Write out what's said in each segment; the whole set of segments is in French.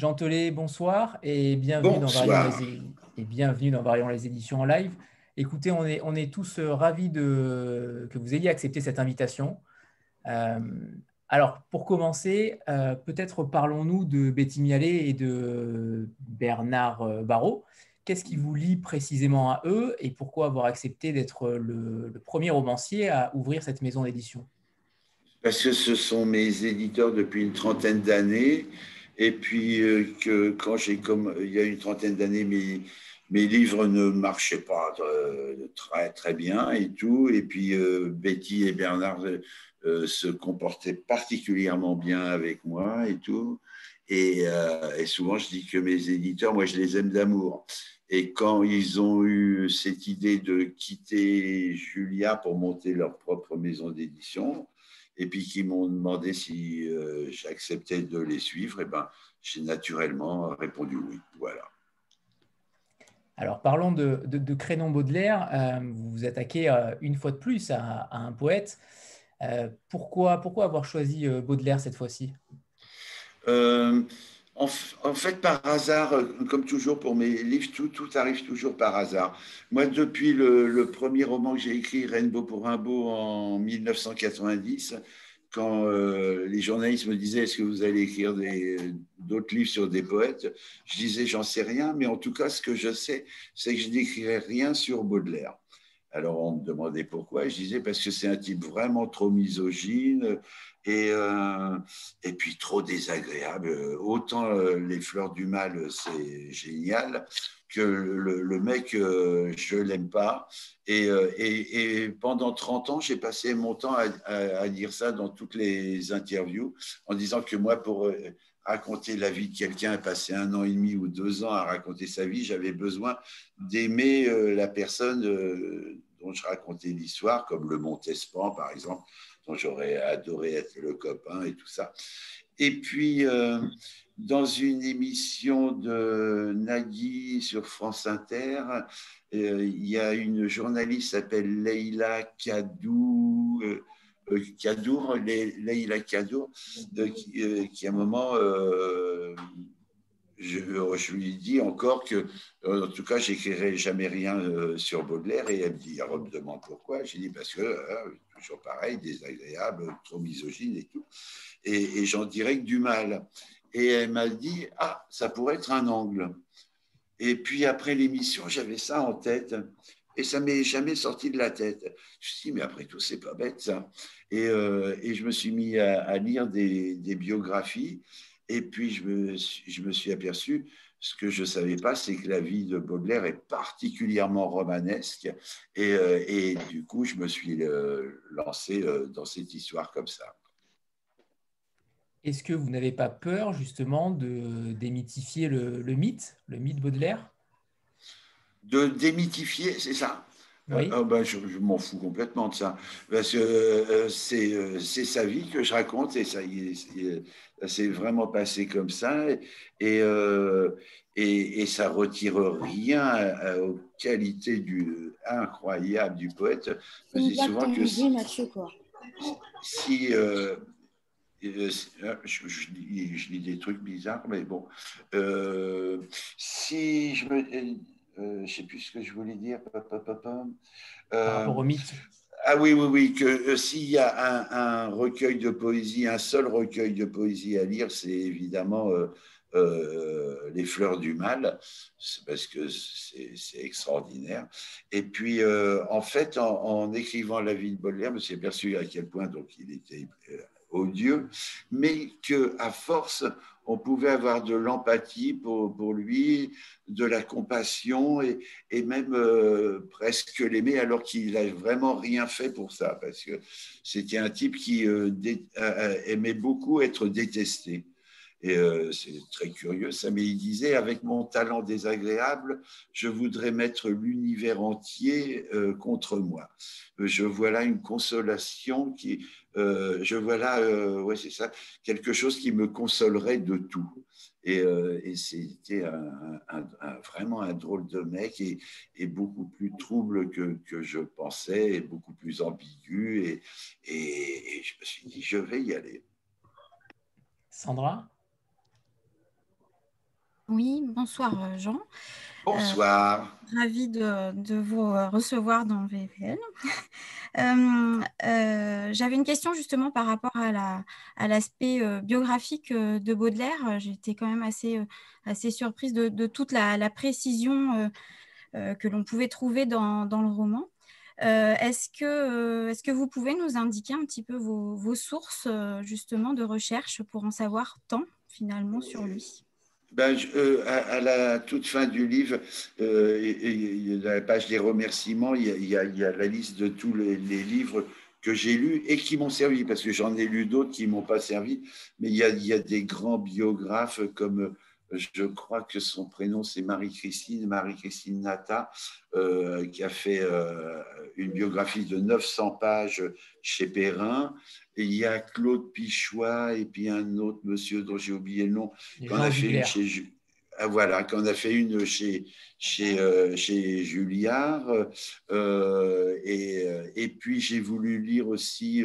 Jean Tollet, bonsoir et bienvenue, Dans Variant les, et bienvenue dans Variant les éditions en live. Écoutez, on est, on est tous euh, ravis de, que vous ayez accepté cette invitation. Euh, alors, pour commencer, euh, peut-être parlons-nous de Betty Mialet et de Bernard Barrault. Qu'est-ce qui vous lie précisément à eux et pourquoi avoir accepté d'être le, premier romancier à ouvrir cette maison d'édition? Parce que ce sont mes éditeurs depuis une trentaine d'années. Et puis euh, que quand j'ai comme il y a une trentaine d'années, mes, mes livres ne marchaient pas euh, très très bien et tout. Et puis euh, Betty et Bernard se comportaient particulièrement bien avec moi et tout. Et, et, souvent, je dis que mes éditeurs, moi, je les aime d'amour. Et quand ils ont eu cette idée de quitter Julia pour monter leur propre maison d'édition, et puis qui m'ont demandé si euh, j'acceptais de les suivre, et ben, j'ai naturellement répondu oui. Voilà. Alors, parlons de, de, Crénon Baudelaire. Euh, vous vous attaquez euh, une fois de plus à, un poète. pourquoi, pourquoi avoir choisi Baudelaire cette fois-ci? En, fait, par hasard, euh, comme toujours pour mes livres, tout, arrive toujours par hasard. Moi, depuis le, premier roman que j'ai écrit, Rainbow pour beau, en 1990, quand euh, les journalistes me disaient est-ce que vous allez écrire d'autres livres sur des poètes, je disais j'en sais rien, mais en tout cas, ce que je sais, c'est que je n'écrirai rien sur Baudelaire. Alors on me demandait pourquoi, je disais parce que c'est un type vraiment trop misogyne, et, euh, et puis trop désagréable. Autant euh, Les Fleurs du Mal, c'est génial, que le, mec, euh, je l'aime pas. Et, et, pendant 30 ans, j'ai passé mon temps à, à, dire ça dans toutes les interviews, en disant que moi, pour raconter la vie de quelqu'un, passer un an et demi ou deux ans à raconter sa vie, j'avais besoin d'aimer la personne dont je racontais l'histoire, comme le Montespan, par exemple j'aurais adoré être le copain et tout ça. Et puis, euh, dans une émission de Nagui sur France Inter, euh, il y a une journaliste qui s'appelle Leila Kadou. Euh, Kadour, Leila Kadour, qui, à un moment je, lui dis encore que, en tout cas, j'écrirai jamais rien euh, sur Baudelaire. Et elle me dit, elle me demande pourquoi. J'ai dit, parce que, euh, toujours pareil, désagréable, trop misogyne et tout. Et, j'en dirais que du mal. Et elle m'a dit, ah, ça pourrait être un angle. Et puis après l'émission, j'avais ça en tête. Et ça m'est jamais sorti de la tête. Je me suis dit, mais après tout, c'est pas bête ça. Et, euh, je me suis mis à, lire des biographies. Et puis, je me, je me suis aperçu, ce que je ne savais pas, c'est que la vie de Baudelaire est particulièrement romanesque. Et, euh, et du coup, je me suis euh, lancé euh, dans cette histoire comme ça. Est-ce que vous n'avez pas peur justement de démythifier le, le mythe, le mythe Baudelaire? De démythifier, c'est ça? Ah, ben, je, m'en fous complètement de ça. Parce que c'est sa vie que je raconte et ça, ça s'est vraiment passé comme ça et, euh, et, et, ça retire rien aux qualités du, incroyables du poète. C'est souvent que si, Mathieu, quoi. si euh, euh, je, je, lis, des trucs bizarres, mais bon, si je me, je ne sais plus ce que je voulais dire, par rapport au mythe. Ah oui, oui, oui, que euh, s'il y a un, recueil de poésie, un seul recueil de poésie à lire, c'est évidemment euh, euh, Les Fleurs du Mal, parce que c'est extraordinaire. Et puis, en fait, en, écrivant La vie de Baudelaire, je me suis aperçu à quel point donc, il était odieux, mais qu'à force, on pouvait avoir de l'empathie pour, pour, lui, de la compassion et, et même euh, presque l'aimer alors qu'il n'a vraiment rien fait pour ça, parce que c'était un type qui euh, aimait beaucoup être détesté. Et euh, c'est très curieux ça, mais il disait, avec mon talent désagréable, je voudrais mettre l'univers entier contre moi. Je vois là une consolation qui, euh, je vois là, euh, ouais, c'est ça, quelque chose qui me consolerait de tout. Et, euh, c'était vraiment un drôle de mec et, beaucoup plus trouble que, que, je pensais, et beaucoup plus ambigu. Et, et, je me suis dit, je vais y aller. Sandra? Oui, bonsoir Jean. Bonsoir. Euh, ravi de, vous recevoir dans VVL. Euh, euh, j'avais une question justement par rapport à l'aspect biographique de Baudelaire. J'étais quand même assez, assez surprise de, toute la, précision que l'on pouvait trouver dans, le roman. Est-ce que, est que, vous pouvez nous indiquer un petit peu vos, vos sources justement de recherche pour en savoir tant finalement sur lui? Ben, euh, à, la toute fin du livre, euh, la page des remerciements, il y, a, la liste de tous les, livres que j'ai lus et qui m'ont servi, parce que j'en ai lu d'autres qui ne m'ont pas servi, mais il y, a, des grands biographes comme je crois que son prénom c'est Marie-Christine, Marie-Christine Nata, euh, qui a fait euh, une biographie de 900 pages chez Perrin. Et il y a Claude Pichois et puis un autre monsieur dont j'ai oublié le nom, qu'on a fait une chez ah, voilà, qu'on a fait une chez, chez, euh, chez Julliard. et, et, puis j'ai voulu lire aussi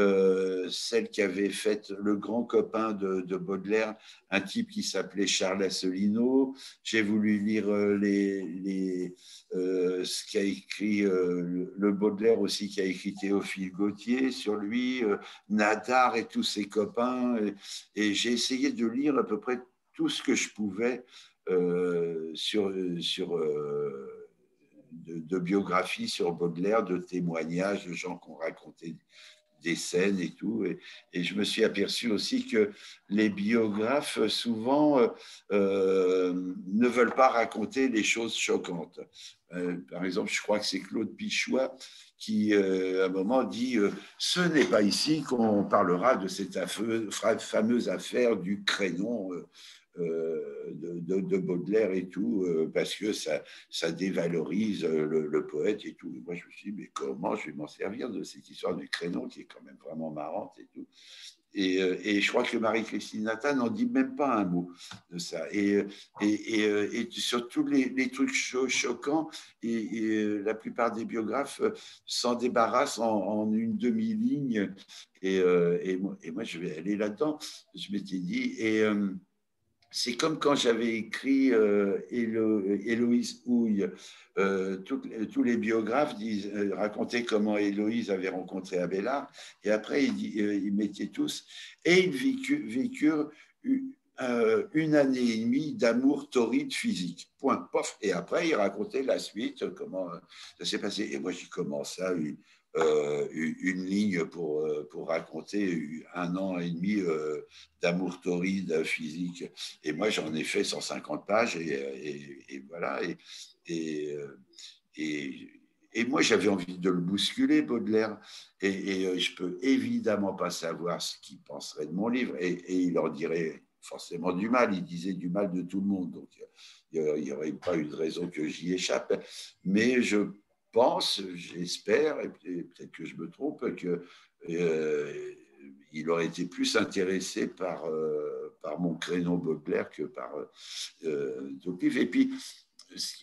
euh, celle qui avait fait le grand copain de, Baudelaire, un type qui s'appelait Charles Asselineau. J'ai voulu lire euh, les, les euh, ce qu'a écrit le Baudelaire aussi, qui a écrit Théophile Gautier sur lui, Nadar et tous ses copains. Et, j'ai essayé de lire à peu près tout ce que je pouvais sur, sur de, de biographies sur Baudelaire, de témoignages de gens qui ont raconté des scènes et tout. Et, je me suis aperçu aussi que les biographes, souvent, euh, euh, ne veulent pas raconter les choses choquantes. Euh, par exemple, je crois que c'est Claude Pichois qui, à un moment, dit Ce n'est pas ici qu'on parlera de cette fameuse affaire du crénon euh, de, Baudelaire et tout, euh, parce que ça, ça dévalorise le, poète et tout. moi, je me suis dit, mais comment je vais m'en servir de cette histoire du créneau qui est quand même vraiment marrante et tout. Et, euh, et, je crois que Marie-Christine Nathan n'en dit même pas un mot de ça. Et, et, et sur tous les, trucs choquants, et, la plupart des biographes s'en débarrassent en, une demi-ligne. Et, moi, je vais aller là-dedans. Je m'étais dit. Et c'est comme quand j'avais écrit euh, Héloïse Houille. Euh, tous les biographes euh, racontaient comment Héloïse avait rencontré Abélard, et après ils, mettaient tous, et ils vécurent, une année et demie d'amour torride physique. Point, pof. Et après, ils racontaient la suite, comment ça s'est passé. Et moi, j'ai commencé ça, euh, une ligne pour, euh, pour raconter un an et demi euh, d'amour torride physique. Et moi, j'en ai fait 150 pages et, et, voilà. Et, et, et, moi, j'avais envie de le bousculer, Baudelaire. Et, je peux évidemment pas savoir ce qu'il penserait de mon livre. Et, il en dirait forcément du mal. Il disait du mal de tout le monde. Donc, il n'y aurait pas eu de raison que j'y échappe. Mais je pense, j'espère, et peut-être que je me trompe, qu'il euh, aurait été plus intéressé par, euh, par mon créneau Baudelaire que par euh, Et puis,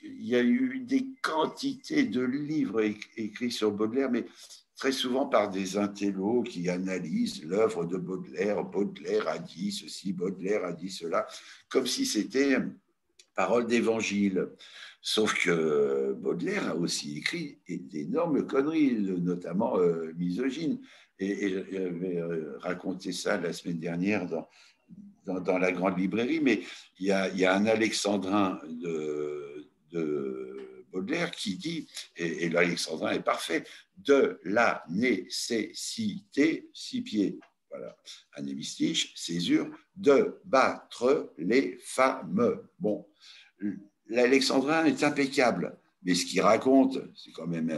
il y a eu des quantités de livres écrits sur Baudelaire, mais très souvent par des intellos qui analysent l'œuvre de Baudelaire. Baudelaire a dit ceci, Baudelaire a dit cela, comme si c'était parole d'évangile. Sauf que Baudelaire a aussi écrit d'énormes conneries, notamment euh, misogynes. Et, j'avais euh, raconté ça la semaine dernière dans, dans, la grande librairie, mais il y a, un alexandrin de, de, Baudelaire qui dit, et, l'alexandrin est parfait, de la nécessité, six pieds, voilà, un hémistiche, césure, de battre les femmes. Bon, l'alexandrin est impeccable. Mais ce qu'il raconte, c'est quand même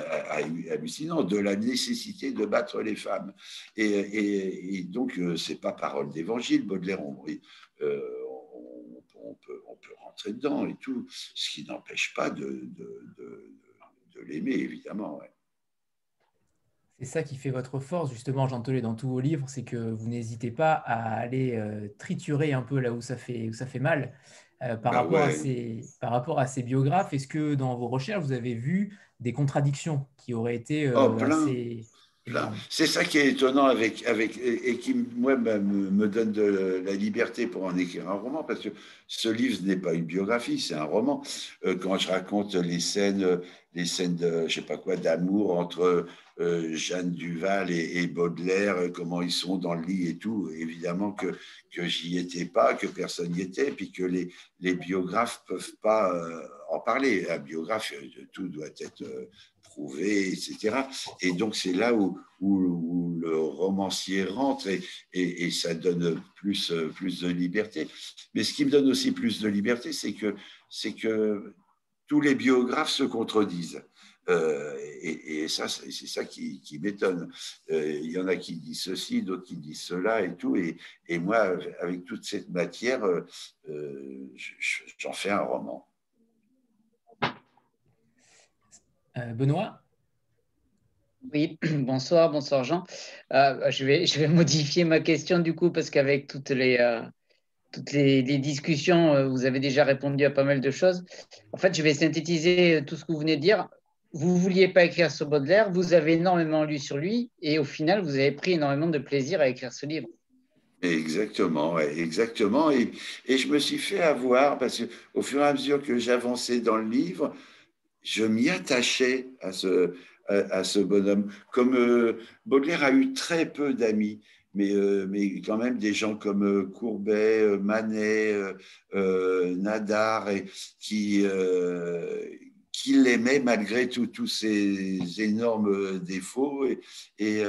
hallucinant, de la nécessité de battre les femmes. Et, donc, euh, ce n'est pas parole d'évangile, Baudelaire, euh, on, peut, rentrer dedans et tout, ce qui n'empêche pas de, l'aimer, évidemment. C'est ça qui fait votre force, justement, Jean dans tous vos livres, c'est que vous n'hésitez pas à aller euh, triturer un peu là où ça fait, où ça fait mal. Euh, par, bah rapport à ces, par rapport à ces biographes, est-ce que dans vos recherches, vous avez vu des contradictions qui auraient été euh, oh, assez... C'est ça qui est étonnant avec, avec, et qui, moi, me, donne de la liberté pour en écrire un roman, parce que ce livre n'est pas une biographie, c'est un roman. Euh, quand je raconte les scènes, les scènes de, je sais pas quoi, d'amour entre euh, Jeanne Duval et, Baudelaire, euh, comment ils sont dans le lit et tout, évidemment que, que j'y étais pas, que personne n'y était, puis que les, les biographes peuvent pas en parler. Un biographe, tout doit être etc. Et donc, c'est là où, le romancier rentre et, ça donne plus, plus de liberté. Mais ce qui me donne aussi plus de liberté, c'est que, c'est que tous les biographes se contredisent. Euh, et, ça, c'est ça qui, m'étonne. Euh, il y en a qui disent ceci, d'autres qui disent cela et tout. Et, et moi, avec toute cette matière, euh, j'en fais un roman. Euh, Benoît Oui, bonsoir, bonsoir Jean. Euh, je, vais, je vais modifier ma question du coup parce qu'avec toutes les, euh, toutes les, discussions, vous avez déjà répondu à pas mal de choses. En fait, je vais synthétiser tout ce que vous venez de dire. Vous ne vouliez pas écrire sur Baudelaire, vous avez énormément lu sur lui et au final, vous avez pris énormément de plaisir à écrire ce livre. Exactement, exactement. Et, et, je me suis fait avoir parce qu'au fur et à mesure que j'avançais dans le livre, je m'y attachais à ce, bonhomme. Comme euh, Baudelaire a eu très peu d'amis, mais, euh, mais quand même des gens comme euh, Courbet, Manet, Nadar, et, qui, qui l'aimaient malgré tous ses énormes défauts. Et,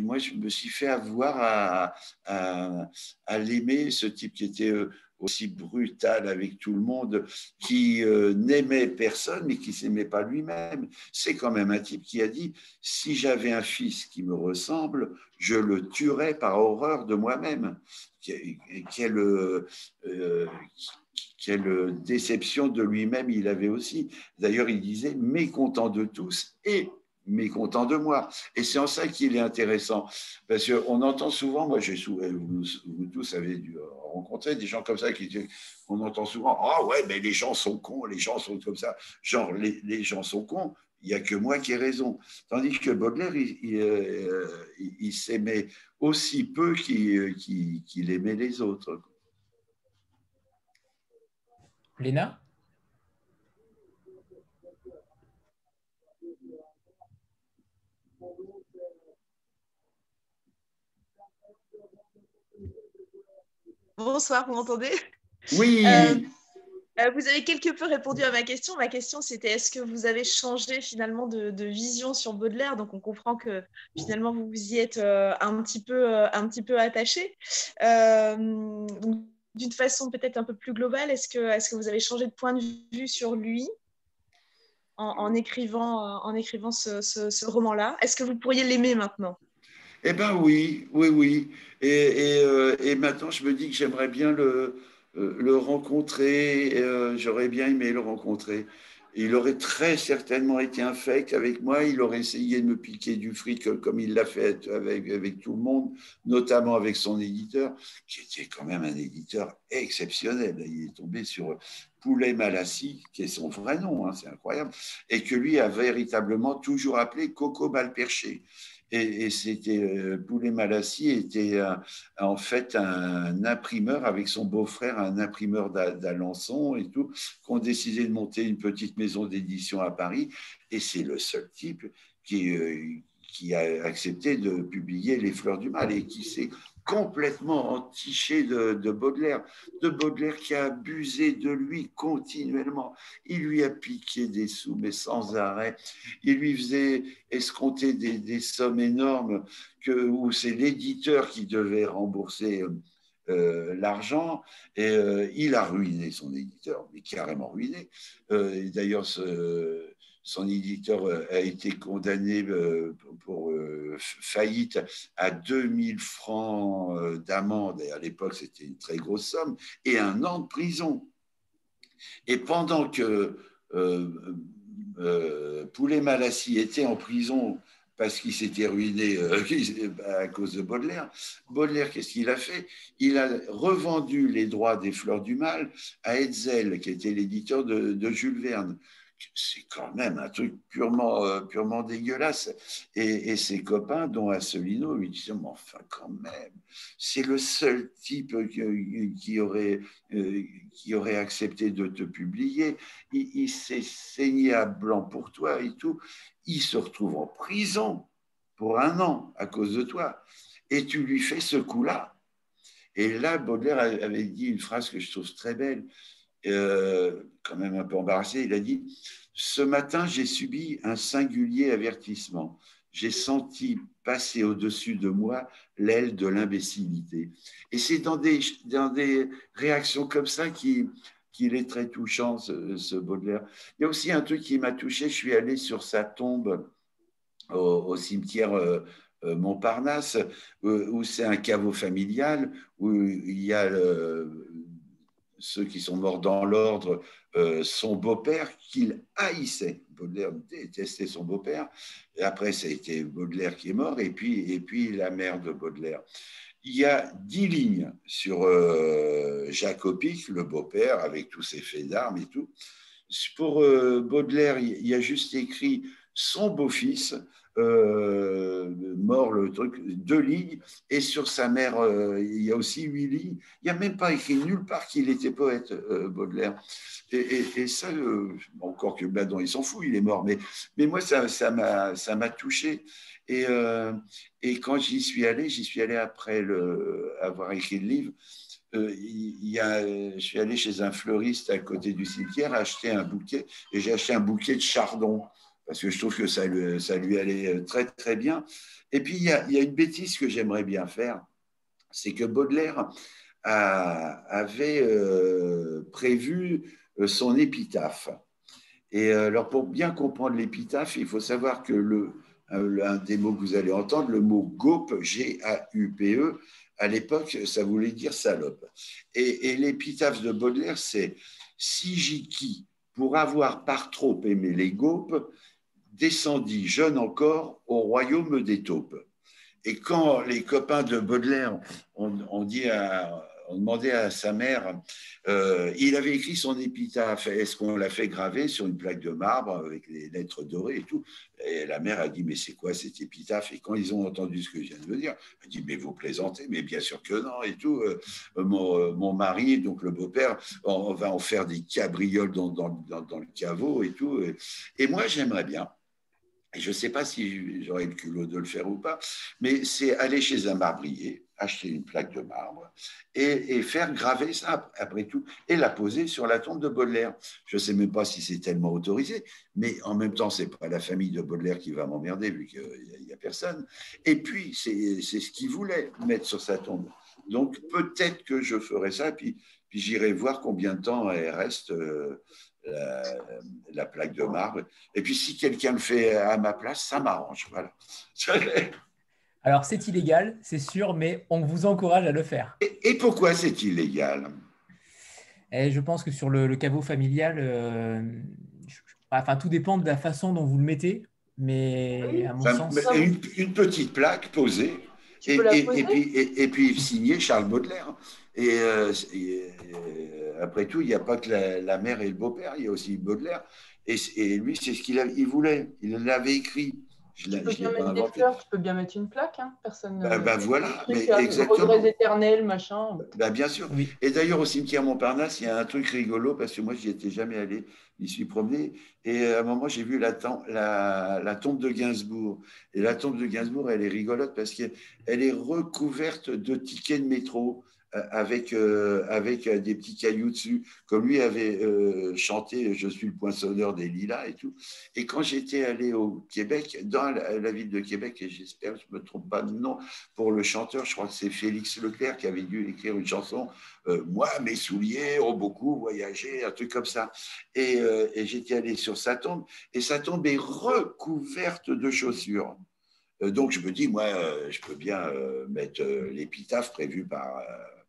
moi, je me suis fait avoir à l'aimer, ce type qui était aussi brutal avec tout le monde, qui euh, n'aimait personne, mais qui s'aimait pas lui-même. C'est quand même un type qui a dit, si j'avais un fils qui me ressemble, je le tuerais par horreur de moi-même. Euh, quelle déception de lui-même il avait aussi. D'ailleurs, il disait, mécontent de tous et mécontent de moi. Et c'est en ça qu'il est intéressant. Parce qu'on entend souvent, moi, j'ai vous, vous, tous avez dû rencontrer des gens comme ça qui on entend souvent Ah ouais, mais les gens sont cons, les gens sont comme ça. Genre, les, les gens sont cons, il n'y a que moi qui ai raison. Tandis que Baudelaire, il, il, euh, s'aimait aussi peu qu'il aimait les autres. Léna? Bonsoir, vous m'entendez? Oui. Euh, euh, vous avez quelque peu répondu à ma question. Ma question, c'était est-ce que vous avez changé finalement de, vision sur Baudelaire? Donc, on comprend que finalement, vous vous y êtes euh, un, petit peu, un petit peu attaché. d'une façon peut-être un peu plus globale, est-ce que, vous avez changé de point de vue sur lui en, écrivant, en écrivant ce roman-là? Est-ce que vous pourriez l'aimer maintenant? Eh bien oui, oui, oui. Euh, et, maintenant, je me dis que j'aimerais bien le, euh, rencontrer. Euh, j'aurais bien aimé le rencontrer. Il aurait très certainement été un fake avec moi. Il aurait essayé de me piquer du fric comme il l'a fait avec, avec tout le monde, notamment avec son éditeur, qui était quand même un éditeur exceptionnel. Il est tombé sur Poulet Malassi, qui est son vrai nom, hein, c'est incroyable, et que lui a véritablement toujours appelé Coco Malperché. Et, c'était euh, Poulet Malassi était en fait un imprimeur avec son beau-frère, un imprimeur d'Alençon et tout, qui ont décidé de monter une petite maison d'édition à Paris. Et c'est le seul type qui, euh, qui a accepté de publier Les Fleurs du Mal et qui s'est complètement entiché de, de, Baudelaire, de Baudelaire qui a abusé de lui continuellement. Il lui a piqué des sous, mais sans arrêt. Il lui faisait escompter des, sommes énormes que, où c'est l'éditeur qui devait rembourser. Euh, l'argent et euh, il a ruiné son éditeur, mais carrément ruiné. Euh, D'ailleurs, ce, son éditeur euh, a été condamné euh, pour euh, faillite à 2000 francs d'amende, et à l'époque c'était une très grosse somme, et un an de prison. Et pendant que Poulet Malassi était en prison parce qu'il s'était ruiné à cause de Baudelaire. Baudelaire, qu'est-ce qu'il a fait? Il a revendu les droits des Fleurs du Mal à Hetzel, qui était l'éditeur de, Jules Verne c'est quand même un truc purement, euh, purement dégueulasse. Et, ses copains, dont Asselineau, lui disaient, mais enfin quand même, c'est le seul type qui, aurait, euh, qui aurait accepté de te publier. Il s'est saigné à blanc pour toi et tout. Il se retrouve en prison pour un an à cause de toi. Et tu lui fais ce coup-là. Et là, Baudelaire avait dit une phrase que je trouve très belle. Euh, quand même un peu embarrassé, il a dit Ce matin, j'ai subi un singulier avertissement. J'ai senti passer au-dessus de moi l'aile de l'imbécilité. Et c'est dans des, dans des réactions comme ça qu'il est très touchant, ce, Baudelaire. Il y a aussi un truc qui m'a touché. Je suis allé sur sa tombe au, cimetière euh, euh, Montparnasse, où, c'est un caveau familial, où il y a ceux qui sont morts dans l'ordre, euh, son beau-père qu'il haïssait. Baudelaire détestait son beau-père. Et après, ça a été Baudelaire qui est mort, et puis, et puis la mère de Baudelaire. Il y a dix lignes sur euh, Jacques Opic, le beau-père, avec tous ses faits d'armes et tout. Pour euh, Baudelaire, il y a juste écrit son beau-fils, mort le truc, deux lignes, et sur sa mère, euh, il y a aussi huit lignes. Il n'y a même pas écrit nulle part qu'il était poète, euh, Baudelaire. Et, ça, encore que Badon, il s'en fout, il est mort, mais, mais moi, ça m'a ça touché. Et, et quand j'y suis allé, j'y suis allé après le, avoir écrit le livre. il y a, je suis allé chez un fleuriste à côté du cimetière acheter un bouquet, et j'ai acheté un bouquet de chardon parce que je trouve que ça, lui, allait très, très bien. Et puis, il y a, une bêtise que j'aimerais bien faire, c'est que Baudelaire avait euh, prévu euh, son épitaphe. Et euh, alors, pour bien comprendre l'épitaphe, il faut savoir que le, un des mots que vous allez entendre, le mot gaupe, G-A-U-P-E, à l'époque, ça voulait dire salope. Et, l'épitaphe de Baudelaire, c'est Si qui, pour avoir par trop aimé les gaupes, descendit jeune encore au royaume des taupes. Et quand les copains de Baudelaire ont, dit demandé à sa mère, euh, il avait écrit son épitaphe, est-ce qu'on l'a fait graver sur une plaque de marbre avec les lettres dorées et tout? Et la mère a dit, mais c'est quoi cet épitaphe? Et quand ils ont entendu ce que je viens de dire, elle a dit, mais vous plaisantez, mais bien sûr que non et tout. Euh, mon, mon, mari, donc le beau-père, on, va en faire des cabrioles dans, le caveau et tout. et moi, j'aimerais bien je ne sais pas si j'aurais le culot de le faire ou pas, mais c'est aller chez un marbrier, acheter une plaque de marbre et, faire graver ça après tout et la poser sur la tombe de Baudelaire. Je ne sais même pas si c'est tellement autorisé, mais en même temps, c'est pas la famille de Baudelaire qui va m'emmerder vu qu'il n'y a, personne. Et puis, c'est ce qu'il voulait mettre sur sa tombe. Donc, peut-être que je ferai ça, puis, puis j'irai voir combien de temps elle reste. Euh, la, plaque de marbre. Et puis si quelqu'un le fait à ma place, ça m'arrange. Voilà. Alors c'est illégal, c'est sûr, mais on vous encourage à le faire. Et, pourquoi c'est illégal? Et Je pense que sur le, caveau familial, euh, enfin tout dépend de la façon dont vous le mettez, mais à mon sens... Une, petite plaque posée. Et, et, puis, et, puis signé Charles Baudelaire. Et, euh, euh, après tout, il n'y a pas que la, mère et le beau-père, il y a aussi Baudelaire. Et, lui, c'est ce qu'il il voulait. Il l'avait écrit. Je tu peux bien mettre des fleurs, tu peux bien mettre une plaque, hein personne. Bah, bah voilà, mais exactement. éternel, machin. Bah, bien sûr. Et d'ailleurs, au cimetière Montparnasse, il y a un truc rigolo parce que moi, j'y étais jamais allé. J'y suis promené. Et à un moment, j'ai vu la, la, la, tombe de Gainsbourg. Et la tombe de Gainsbourg, elle est rigolote parce qu'elle est recouverte de tickets de métro avec, euh, avec euh, des petits cailloux dessus, comme lui avait euh, chanté Je suis le poinçonneur des lilas et tout. Et quand j'étais allé au Québec, dans la, ville de Québec, et j'espère je ne me trompe pas de nom pour le chanteur, je crois que c'est Félix Leclerc qui avait dû écrire une chanson Moi, mes souliers ont beaucoup voyagé, un truc comme ça. Et, et j'étais allé sur sa tombe, et sa tombe est recouverte de chaussures. Donc je me dis, moi, je peux bien mettre l'épitaphe prévue par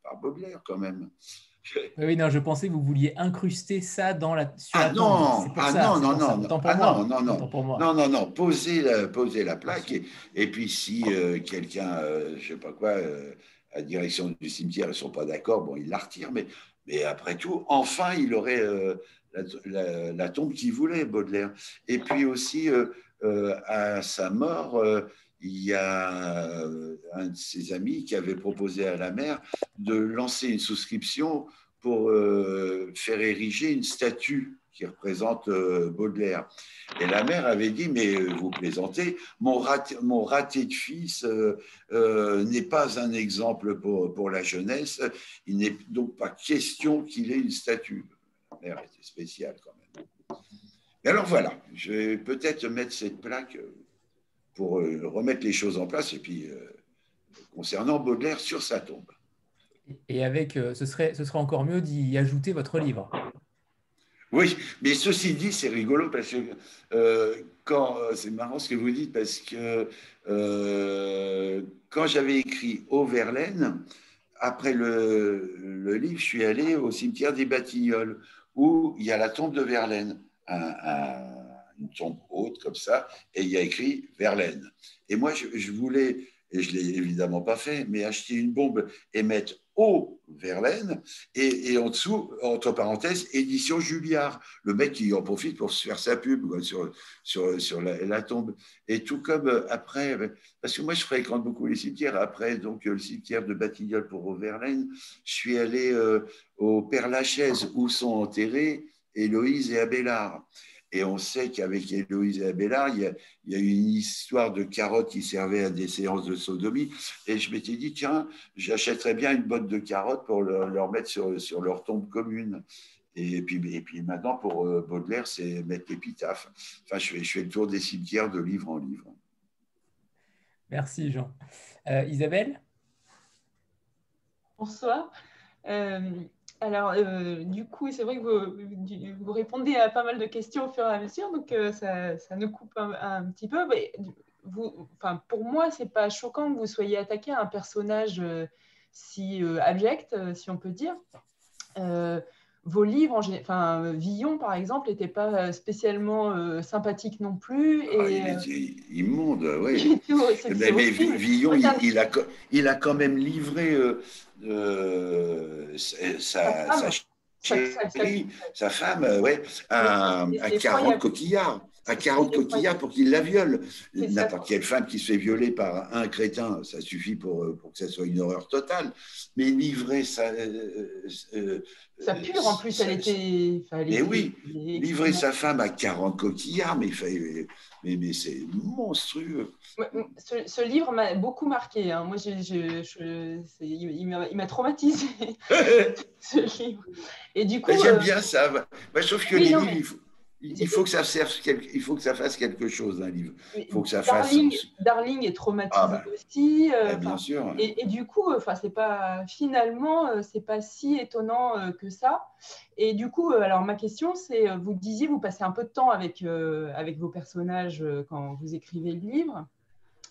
par Baudelaire quand même. Oui, non, je pensais que vous vouliez incruster ça dans la. Sur ah, non, ah non, non, non, non, ah non, non, non, non, non, non, posez la, posez la plaque et, et puis si euh, quelqu'un, euh, je sais pas quoi, euh, à la direction du cimetière, ils sont pas d'accord, bon, ils la retirent, mais, mais après tout, enfin, il aurait la, tombe qu'il voulait, Baudelaire. Et puis aussi, à sa mort, il y a un de ses amis qui avait proposé à la mère de lancer une souscription pour faire ériger une statue qui représente Baudelaire. Et la mère avait dit, mais vous plaisantez, mon raté, mon raté de fils n'est pas un exemple pour, pour la jeunesse, il n'est donc pas question qu'il ait une statue. La mère était spéciale quand même. Mais alors voilà, je vais peut-être mettre cette plaque pour euh, remettre les choses en place et puis euh, concernant Baudelaire sur sa tombe. Et avec, euh, ce, serait, ce serait encore mieux d'y ajouter votre livre. Oui, mais ceci dit, c'est rigolo parce que quand c'est marrant ce que vous dites parce que quand j'avais écrit Au Verlaine, après le, le, livre, je suis allé au cimetière des Batignolles où il y a la tombe de Verlaine, un une tombe haute comme ça, et il y a écrit Verlaine. Et moi, je, voulais, et je ne l'ai évidemment pas fait, mais acheter une bombe et mettre au Verlaine, et, en dessous, entre parenthèses, édition Julliard, le mec qui en profite pour se faire sa pub sur, sur, la, tombe. Et tout comme euh, après, parce que moi je fréquente beaucoup les cimetières, après donc le cimetière de Batignolles pour au Verlaine, je suis allé euh, au Père Lachaise où sont enterrés Héloïse et Abélard. Et on sait qu'avec Héloïse et Abélard, il y, a, il y, a, une histoire de carottes qui servaient à des séances de sodomie. Et je m'étais dit, tiens, j'achèterais bien une botte de carottes pour leur, mettre sur, sur, leur tombe commune. Et puis, et puis maintenant, pour euh, Baudelaire, c'est mettre l'épitaphe. Enfin, je fais, je fais le tour des cimetières de livre en livre. Merci, Jean. Euh, Isabelle? Bonsoir. Euh, alors, euh, du coup, c'est vrai que vous, vous, répondez à pas mal de questions au fur et à mesure, donc euh, ça, ça, nous coupe un, petit peu. Mais vous, enfin, pour moi, c'est pas choquant que vous soyez attaqué à un personnage euh, si abject, si on peut dire. vos livres, enfin, Villon, par exemple, n'était pas spécialement sympathique non plus. Et, ah, il était immonde, oui. mais, mais Villon, il, il, a, il, a, quand même livré sa, sa, femme, ouais, à, 40 coquillards à 40 coquillards pour qu'il la viole. N'importe quelle femme qui se fait violer par un crétin, ça suffit pour, pour que ça soit une horreur totale. Mais livrer ça. Euh, sa pure, en plus, elle était. mais oui, livrer sa femme à 40 coquillards, mais, mais, mais c'est monstrueux. Ce, livre m'a beaucoup marqué. Hein. Moi, je, il m'a traumatisé, ce livre. Et du coup. J'aime euh, bien ça. Bah, sauf que les livres, il faut que ça serve, il faut que ça fasse quelque chose un livre. Il faut que ça Darling, fasse. Darling est traumatisé ah bah. aussi. Euh, bien sûr. Et, du coup, enfin, c'est pas finalement, euh, c'est pas si étonnant euh, que ça. Et du coup, alors ma question, c'est, vous disiez, vous passez un peu de temps avec avec vos personnages quand vous écrivez le livre.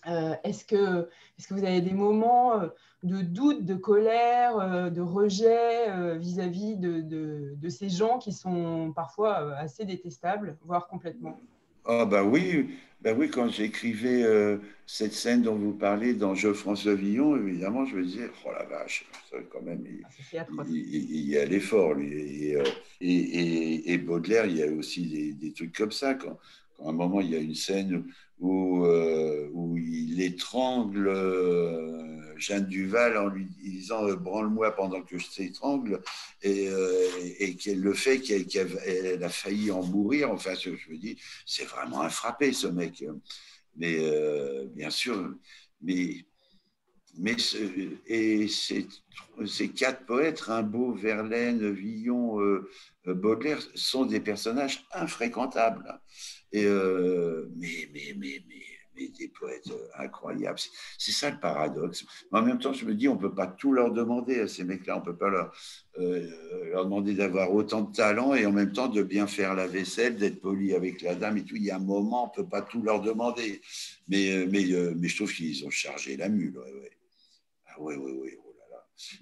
Est-ce que est-ce que vous avez des moments de doute, de colère, euh, de rejet euh, vis-à-vis de, de, ces gens qui sont parfois euh, assez détestables, voire complètement? Ah bah oui, bah oui quand j'écrivais cette scène dont vous parlez dans Je François Villon, évidemment, je me disais, oh la vache, quand même, il, ah, il, y a l'effort. Et, et, et, Baudelaire, il y a aussi des, des trucs comme ça. Quand, quand, à un moment, il y a une scène où, où il étrangle Jeanne Duval en lui disant euh, branle-moi pendant que je t'étrangle et, euh, qu'elle le fait, qu'elle a failli en mourir. Enfin, je, me dis, c'est vraiment un frappé ce mec. Mais euh, bien sûr, mais et ces, quatre poètes, Rimbaud, Verlaine, Villon, Baudelaire, sont des personnages infréquentables. Et, mais, mais, mais, mais des poètes euh, incroyables. C'est ça le paradoxe. Mais en même temps, je me dis, on ne peut pas tout leur demander à ces mecs-là. On ne peut pas leur, euh, leur demander d'avoir autant de talent et en même temps de bien faire la vaisselle, d'être poli avec la dame et tout. Il y a un moment, on ne peut pas tout leur demander. Mais, euh, mais, mais je trouve qu'ils ont chargé la mule. Ouais, ouais. Ah. Oh.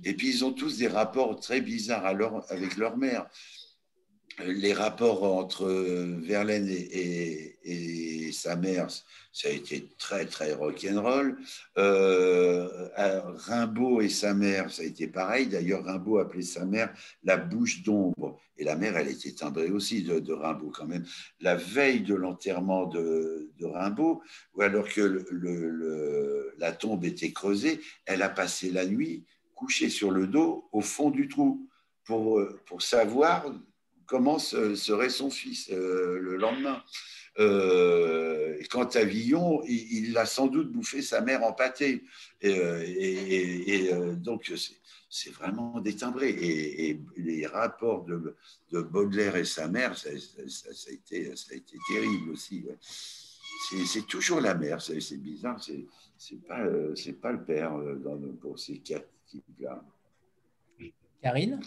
Et puis, ils ont tous des rapports très bizarres avec leur mère. Les rapports entre Verlaine et, sa mère, ça a été très, très rock'n'roll. Euh, Rimbaud et sa mère, ça a été pareil. D'ailleurs, Rimbaud appelait sa mère la bouche d'ombre. Et la mère, elle était timbrée aussi de, Rimbaud quand même. La veille de l'enterrement de, Rimbaud, ou alors que la tombe était creusée, elle a passé la nuit couchée sur le dos au fond du trou pour, pour savoir comment serait son fils euh, le lendemain. Euh, quant à Villon, il, a sans doute bouffé sa mère en pâté. Et, euh, donc, c'est vraiment détimbré. Et, les rapports de, Baudelaire et sa mère, ça, a, été, terrible aussi. C'est toujours la mère, c'est bizarre, c'est pas, pas le père pour ces quatre types-là. Karine?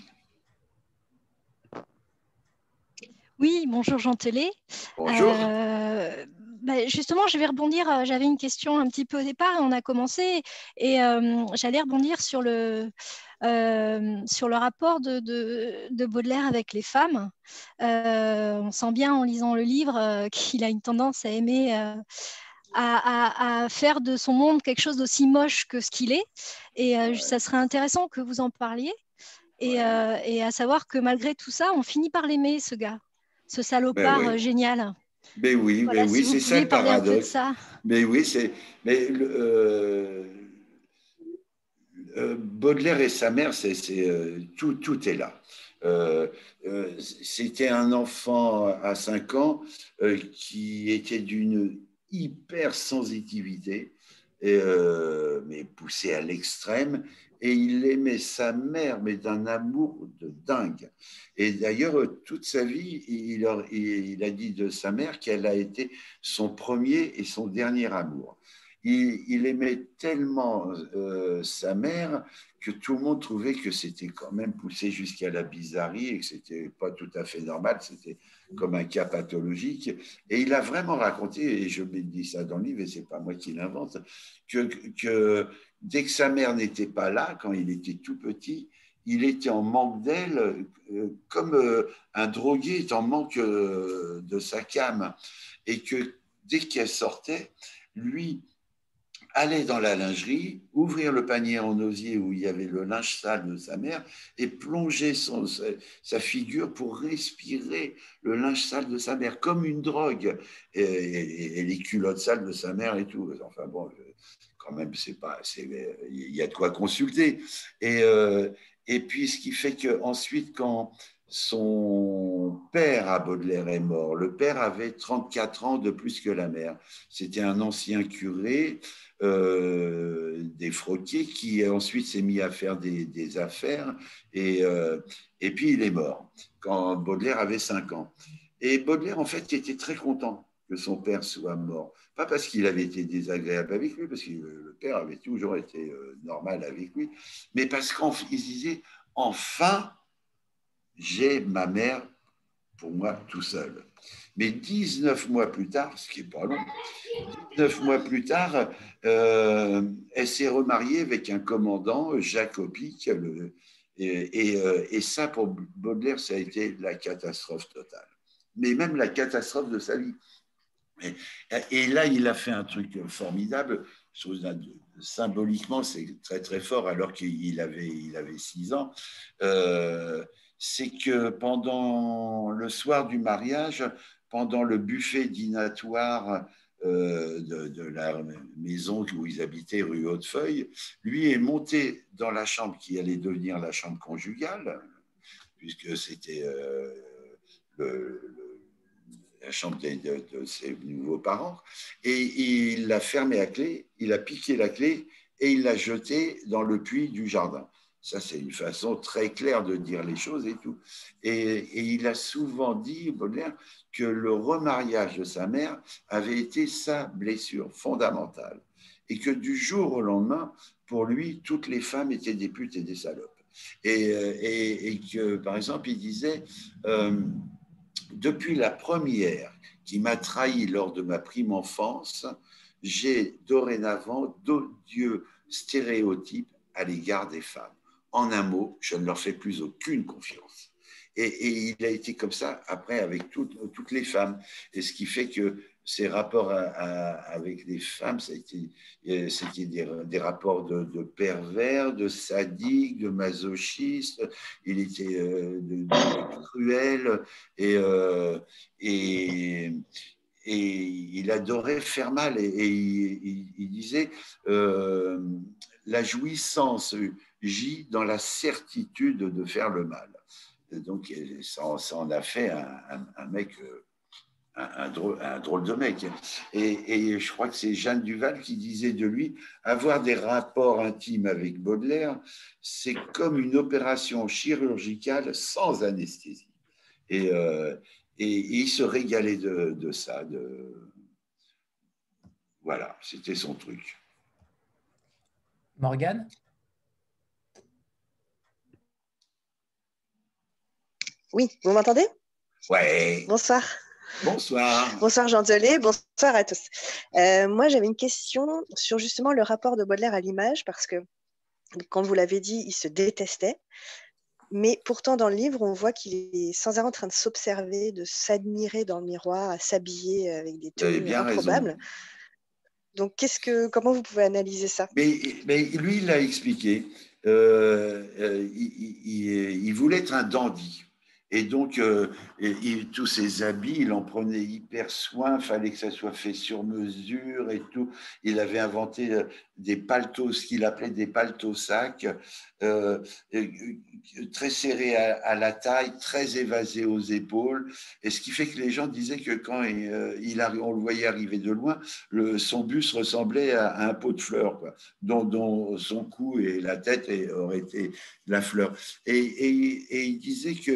Oui, bonjour Jean Tellet. Bonjour. Euh, bah, justement, je vais rebondir. Euh, j'avais une question un petit peu au départ on a commencé. Et euh, j'allais rebondir sur le, sur le rapport de, de, Baudelaire avec les femmes. on sent bien en lisant le livre qu'il a une tendance à aimer. À, à, faire de son monde quelque chose d'aussi moche que ce qu'il est. Et ça serait intéressant que vous en parliez. Et, et, à savoir que malgré tout ça, on finit par l'aimer, ce gars ce salopard ben génial. Mais oui, mais oui, c'est ça le paradoxe. Ça. Mais oui, c'est. Mais euh, euh, Baudelaire et sa mère, c'est euh, tout, tout est là. C'était un enfant à 5 ans qui était d'une hyper sensitivité, mais poussé à l'extrême, et il aimait sa mère, mais d'un amour de dingue. Et d'ailleurs, toute sa vie, il a, dit de sa mère qu'elle a été son premier et son dernier amour. Il, aimait tellement euh, sa mère que tout le monde trouvait que c'était quand même poussé jusqu'à la bizarrerie et que c'était pas tout à fait normal, c'était comme un cas pathologique. Et il a vraiment raconté, et je dis ça dans le livre, et c'est pas moi qui l'invente, que dès que sa mère n'était pas là, quand il était tout petit, il était en manque d'elle, euh, comme euh, un drogué est en manque euh, de sa cam. Et que dès qu'elle sortait, lui allait dans la lingerie, ouvrir le panier en osier où il y avait le linge sale de sa mère et plonger son, sa, figure pour respirer le linge sale de sa mère, comme une drogue. Et, et les culottes sales de sa mère et tout. Enfin bon, même, c'est pas, il y a de quoi consulter. Et, euh, et puis, ce qui fait que ensuite, quand son père à Baudelaire est mort, le père avait 34 ans de plus que la mère. C'était un ancien curé euh, des Froquiers qui ensuite s'est mis à faire des, affaires et, euh, et puis il est mort quand Baudelaire avait 5 ans. Et Baudelaire, en fait, était très content que son père soit mort. Pas parce qu'il avait été désagréable avec lui, parce que le père avait toujours été euh, normal avec lui, mais parce qu'il disait, enfin, j'ai ma mère pour moi tout seul. Mais 19 mois plus tard, ce qui n'est pas long, 19 mois plus tard, euh, elle s'est remariée avec un commandant, Jacques euh, et, ça, pour Baudelaire, ça a été la catastrophe totale. Mais même la catastrophe de sa vie. Et, là, il a fait un truc formidable. Symboliquement, c'est très très fort alors qu'il avait, il six ans. Euh, c'est que pendant le soir du mariage, pendant le buffet dînatoire euh, de, la maison où ils habitaient, rue Hautefeuille, lui est monté dans la chambre qui allait devenir la chambre conjugale, puisque c'était euh, le la chambre de, ses nouveaux parents, et il l'a fermé à clé, il a piqué la clé et il l'a jeté dans le puits du jardin. Ça, c'est une façon très claire de dire les choses et tout. Et, il a souvent dit, Baudelaire, que le remariage de sa mère avait été sa blessure fondamentale. Et que du jour au lendemain, pour lui, toutes les femmes étaient des putes et des salopes. Et, et, que, par exemple, il disait, euh, depuis la première qui m'a trahi lors de ma prime enfance, j'ai dorénavant d'odieux stéréotypes à l'égard des femmes. En un mot, je ne leur fais plus aucune confiance. Et, il a été comme ça après avec toutes, toutes les femmes. Et ce qui fait que ses rapports avec les femmes, c'était des, rapports de, pervers, de sadiques, de masochistes. Il était euh, cruel et, euh, et, il adorait faire mal. Et, il, disait euh, la jouissance gît dans la certitude de faire le mal. donc ça, en a fait un mec un, drôle, de mec. Et, je crois que c'est Jeanne Duval qui disait de lui, avoir des rapports intimes avec Baudelaire, c'est comme une opération chirurgicale sans anesthésie. Et, euh, il se régalait de, ça. De... Voilà, c'était son truc. Morgane? Oui, vous m'entendez? Ouais. Bonsoir. Bonsoir. Bonsoir Jean Delay, bonsoir à tous. Euh, moi, j'avais une question sur justement le rapport de Baudelaire à l'image, parce que, comme vous l'avez dit, il se détestait. Mais pourtant, dans le livre, on voit qu'il est sans arrêt en train de s'observer, de s'admirer dans le miroir, à s'habiller avec des tenues improbables. Donc, qu'est-ce que, comment vous pouvez analyser ça? Mais, mais, lui, il l'a expliqué. Euh, euh, il, il, voulait être un dandy. Et donc, euh, tous ses habits, il en prenait hyper soin, fallait que ça soit fait sur mesure et tout. Il avait inventé euh, des paltos, ce qu'il appelait des paltos sacs, euh, très serrés à, la taille, très évasés aux épaules. Et ce qui fait que les gens disaient que quand il, on le voyait arriver de loin, son bus ressemblait à, un pot de fleurs, quoi, dont, son cou et la tête auraient été la fleur. Et il disait que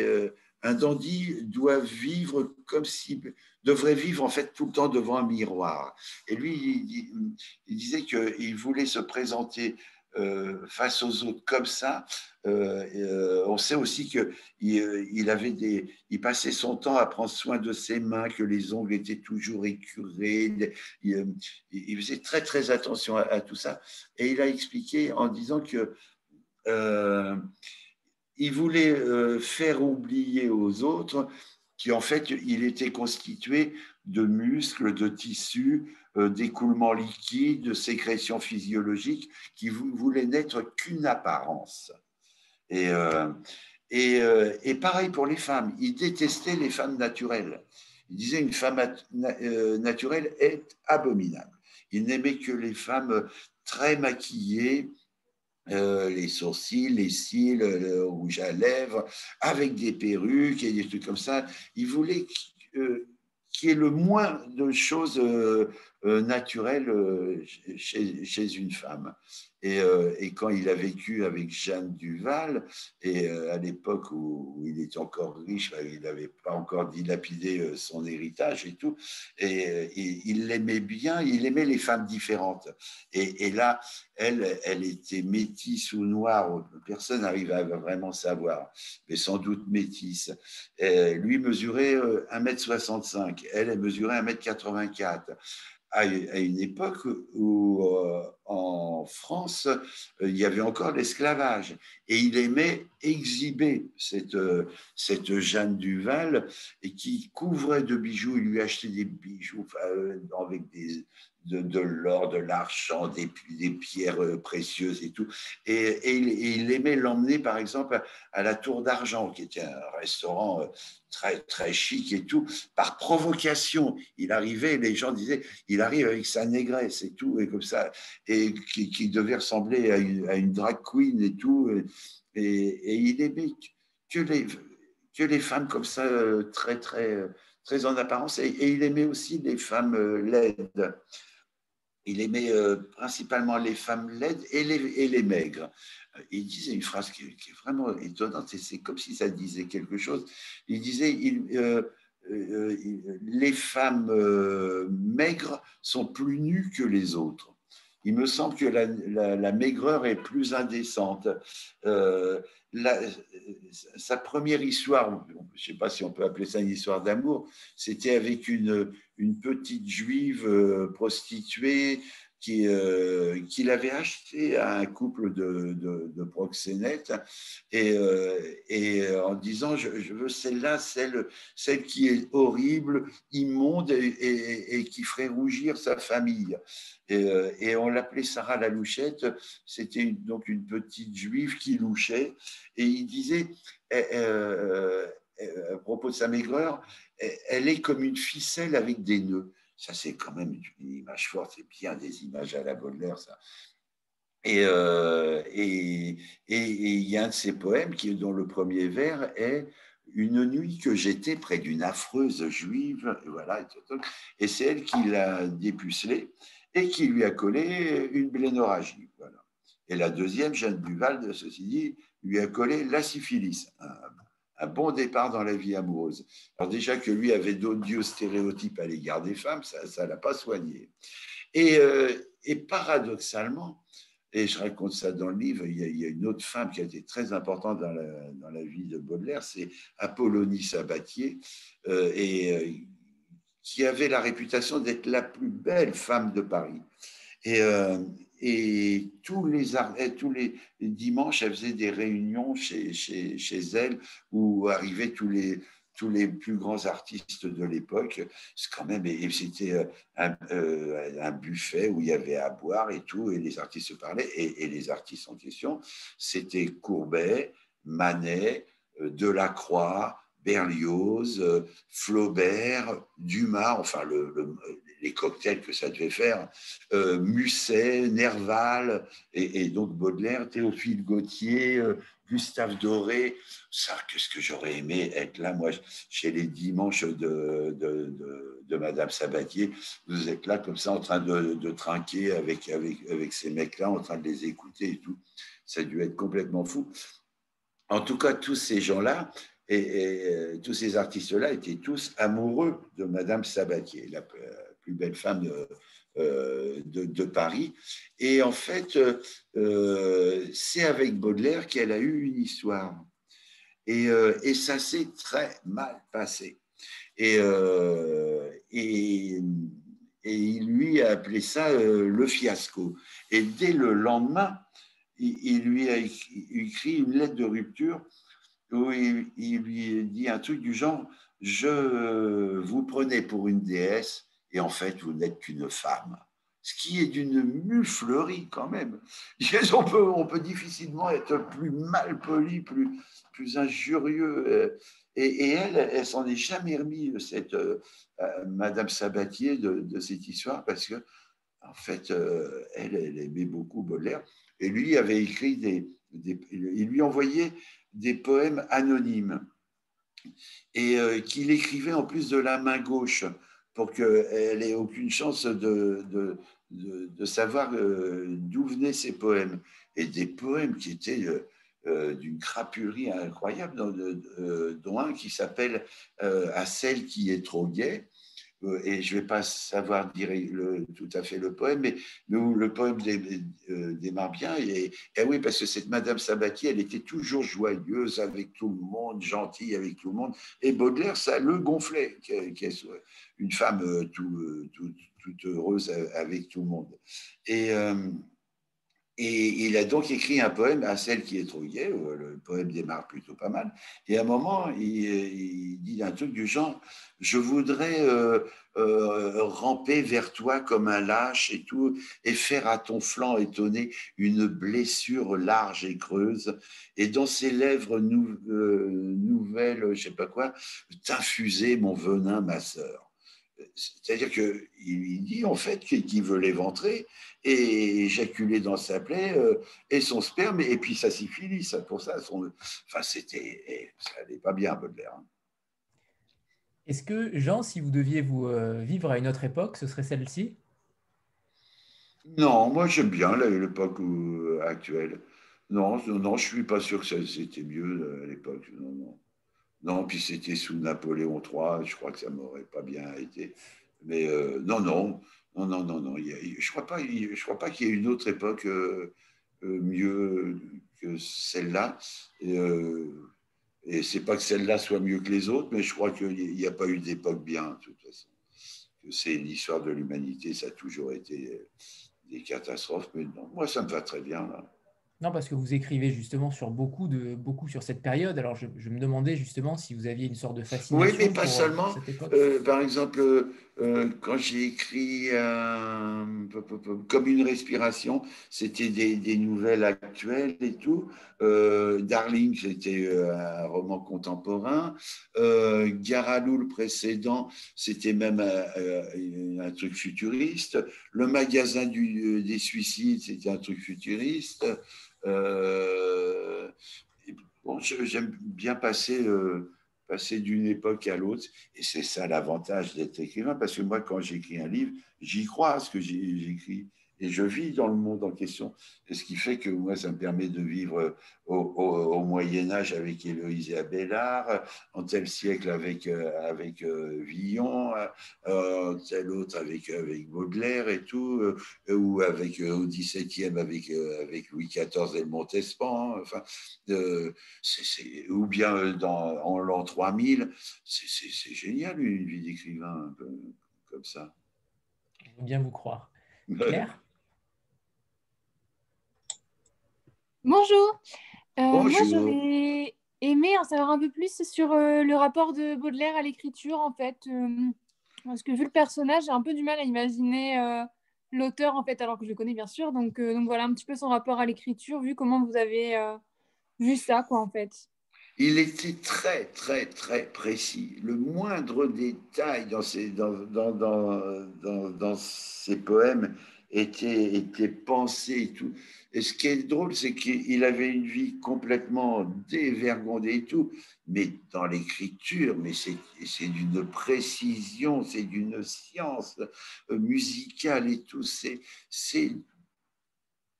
euh, un dandy doit vivre comme s'il devrait vivre en fait tout le temps devant un miroir. Et lui, il, disait qu'il voulait se présenter euh, face aux autres comme ça. Euh, on sait aussi qu'il il avait des, il passait son temps à prendre soin de ses mains, que les ongles étaient toujours écurés. Il, faisait très très attention à, tout ça. Et il a expliqué en disant que il voulait euh, faire oublier aux autres qu'en fait, il était constitué de muscles, de tissus, euh, d'écoulements liquides, de sécrétions physiologiques qui voulaient n'être qu'une apparence. Et, euh, et, pareil pour les femmes, il détestait les femmes naturelles. Il disait une femme naturelle est abominable. Il n'aimait que les femmes très maquillées, euh, les sourcils, les cils, le rouge à lèvres, avec des perruques et des trucs comme ça. Il voulait euh, qu'il y ait le moins de choses euh, naturelles chez, une femme. Euh, et, quand il a vécu avec Jeanne Duval, et euh, à l'époque où, il était encore riche, il n'avait pas encore dilapidé euh, son héritage et tout, et, il l'aimait bien, il aimait les femmes différentes. Et, là, elle, elle était métisse ou noire, personne n'arrive à vraiment savoir, mais sans doute métisse. lui mesurait 1m65, elle, elle mesurait 1m84 à une époque où euh, en France, euh, il y avait encore l'esclavage. Et il aimait exhiber cette, euh, cette Jeanne Duval et qui couvrait de bijoux, il lui achetait des bijoux avec des, de, l'or, de l'argent, des, pierres précieuses et tout. Et, il, aimait l'emmener, par exemple, à la Tour d'Argent, qui était un restaurant très, très chic et tout. Par provocation, il arrivait, les gens disaient, il arrive avec sa négresse et tout, et comme ça, et qui, devait ressembler à une, drag queen et tout. Et, il aimait que les, que les femmes comme ça, très, très, très en apparence. Et il aimait aussi les femmes laides il aimait euh, principalement les femmes laides et les, maigres. Euh, il disait une phrase qui, est vraiment étonnante et c'est comme si ça disait quelque chose. Il disait euh, les femmes maigres sont plus nues que les autres il me semble que la, maigreur est plus indécente. Euh, sa première histoire, je ne sais pas si on peut appeler ça une histoire d'amour, c'était avec une, une petite juive euh, euh, qu'il avait acheté à un couple de, de, proxénètes et, euh, et, en disant je, veux celle-là, celle, celle qui est horrible, immonde et, qui ferait rougir sa famille. Et, on l'appelait Sarah la Louchette. C'était donc une petite juive qui louchait. Et il disait, à propos de sa maigreur, elle est comme une ficelle avec des nœuds. Ça, c'est quand même une image forte, c'est bien des images à la Baudelaire, ça. Et, euh, et, il y a un de ses poèmes qui, dont le premier vers est Une nuit que j'étais près d'une affreuse juive, et, voilà, et c'est elle qui l'a dépucelé et qui lui a collé une blénorragie. Voilà. Et la deuxième, Jeanne Duval, ceci dit, lui a collé la syphilis, bon départ dans la vie amoureuse. Alors déjà que lui avait d'odieux stéréotypes à l'égard des femmes, ça ne l'a pas soigné. Euh, et, paradoxalement, et je raconte ça dans le livre, il y, a, une autre femme qui a été très importante dans la, vie de Baudelaire, c'est Apollonie Sabatier, euh, et euh, qui avait la réputation d'être la plus belle femme de Paris. Et, et tous les, dimanches, elle faisait des réunions chez, chez, chez elle où arrivaient tous les, tous les plus grands artistes de l'époque. C'était euh, un, euh, un, buffet où il y avait à boire et tout, et les artistes parlaient. Et, et les artistes en question, c'était Courbet, Manet, euh, Delacroix, Berlioz, Flaubert, Dumas, enfin le, les cocktails que ça devait faire, euh, Musset, Nerval, et, donc Baudelaire, Théophile Gautier, euh, Gustave Doré. Ça, qu'est-ce que j'aurais aimé être là, moi, chez les dimanches de, de, Madame Sabatier. Vous êtes là comme ça en train de, trinquer avec, avec, avec ces mecs-là, en train de les écouter et tout. Ça a dû être complètement fou. En tout cas, tous ces gens-là, et, euh, tous ces artistes-là étaient tous amoureux de Madame Sabatier, la, plus belle femme euh, de, Paris. Et en fait, euh, c'est avec Baudelaire qu'elle a eu une histoire. Et, euh, ça s'est très mal passé. Et, il lui a appelé ça le fiasco. Et dès le lendemain, il, lui a écrit une lettre de rupture où il, lui dit un truc du genre Je vous prenais pour une déesse et en fait, vous n'êtes qu'une femme. Ce qui est d'une muflerie quand même. On peut, difficilement être plus mal poli, plus, injurieux. Euh, et, elle, elle s'en est jamais remis, cette euh, euh, Madame Sabatier, de, cette histoire, parce que, en fait, elle, elle aimait beaucoup Baudelaire. Et lui avait écrit des il lui envoyait des poèmes anonymes et qu'il écrivait en plus de la main gauche pour qu'elle n'ait aucune chance de, de, de, savoir euh, d'où venaient ces poèmes. Et des poèmes qui étaient euh, euh, d'une crapulerie incroyable, dont, un qui s'appelle À celle qui est trop gaie, euh, et je ne vais pas savoir dire tout à fait le poème, mais, le poème euh, démarre bien. Et, oui, parce que cette Madame Sabatier, elle était toujours joyeuse avec tout le monde, gentille avec tout le monde. Et Baudelaire, ça le gonflait, qu'elle soit une femme euh, tout, toute heureuse avec tout le monde. Et, et il a donc écrit un poème à celle qui est trop gaie, le poème démarre plutôt pas mal. Et à un moment, il, dit un truc du genre Je voudrais euh, euh, ramper vers toi comme un lâche et tout, faire à ton flanc étonné une blessure large et creuse, et dans ses lèvres euh, nouvelles, je sais pas quoi, t'infuser mon venin, ma sœur. C'est-à-dire qu'il dit en fait qu'il veut l'éventrer et éjaculer dans sa plaie euh, et son sperme et puis sa syphilis. Pour ça, son... enfin, c'était, eh, ça n'allait pas bien, Baudelaire. Est-ce que, Jean, si vous deviez vous euh, vivre à une autre époque, ce serait celle-ci? Non, moi j'aime bien l'époque euh, actuelle. Non, non, je suis pas sûr que c'était mieux à l'époque. Non, non. Non, puis c'était sous Napoléon III, je crois que ça m'aurait pas bien été. Mais euh, non, non, non, non, non, non. je crois pas, crois pas qu'il y ait une autre époque euh, euh, mieux que celle-là. Et, et c'est pas que celle-là soit mieux que les autres, mais je crois qu'il n'y a pas eu d'époque bien, de toute façon. C'est l'histoire de l'humanité, ça a toujours été des catastrophes. Mais moi, ça me va très bien. Là. Non, parce que vous écrivez justement sur beaucoup, de, beaucoup sur cette période. Alors, je, me demandais justement si vous aviez une sorte de fascination. Oui, mais pas euh, seulement. Euh, par exemple, euh, quand j'ai écrit comme une respiration, c'était des, nouvelles actuelles et tout. Darling, c'était un roman contemporain. Garalou, le précédent, c'était même un, truc futuriste. Le magasin des suicides, c'était un truc futuriste. Euh, bon, j'aime bien passer, euh, passer d'une époque à l'autre, et c'est ça l'avantage d'être écrivain, parce que moi, quand j'écris un livre, j'y crois à ce que j'écris et je vis dans le monde en question. Et ce qui fait que moi, ça me permet de vivre au, Moyen Âge avec Héloïse et Abélard, en tel siècle avec, euh, avec euh, Villon, euh, tel autre avec, avec Baudelaire et tout, ou avec, au XVIIe avec, avec Louis XIV et le Montespan, enfin, ou bien dans, en l'an 3000. C'est génial, une vie d'écrivain un peu comme ça. Je veux bien vous croire. Claire? Bonjour. Euh, moi, j'aurais aimé en savoir un peu plus sur euh, le rapport de Baudelaire à l'écriture, en fait. Euh, parce que vu le personnage, j'ai un peu du mal à imaginer l'auteur, en fait, alors que je le connais bien sûr. Donc, donc voilà un petit peu son rapport à l'écriture, vu comment vous avez vu ça, quoi, en fait. Il était très, très, très précis. Le moindre détail dans ses, dans, dans, dans, dans ses poèmes était, pensé et tout. Et ce qui est drôle, c'est qu'il avait une vie complètement dévergondée et tout, mais dans l'écriture, mais c'est d'une précision, c'est d'une science musicale et tout, c'est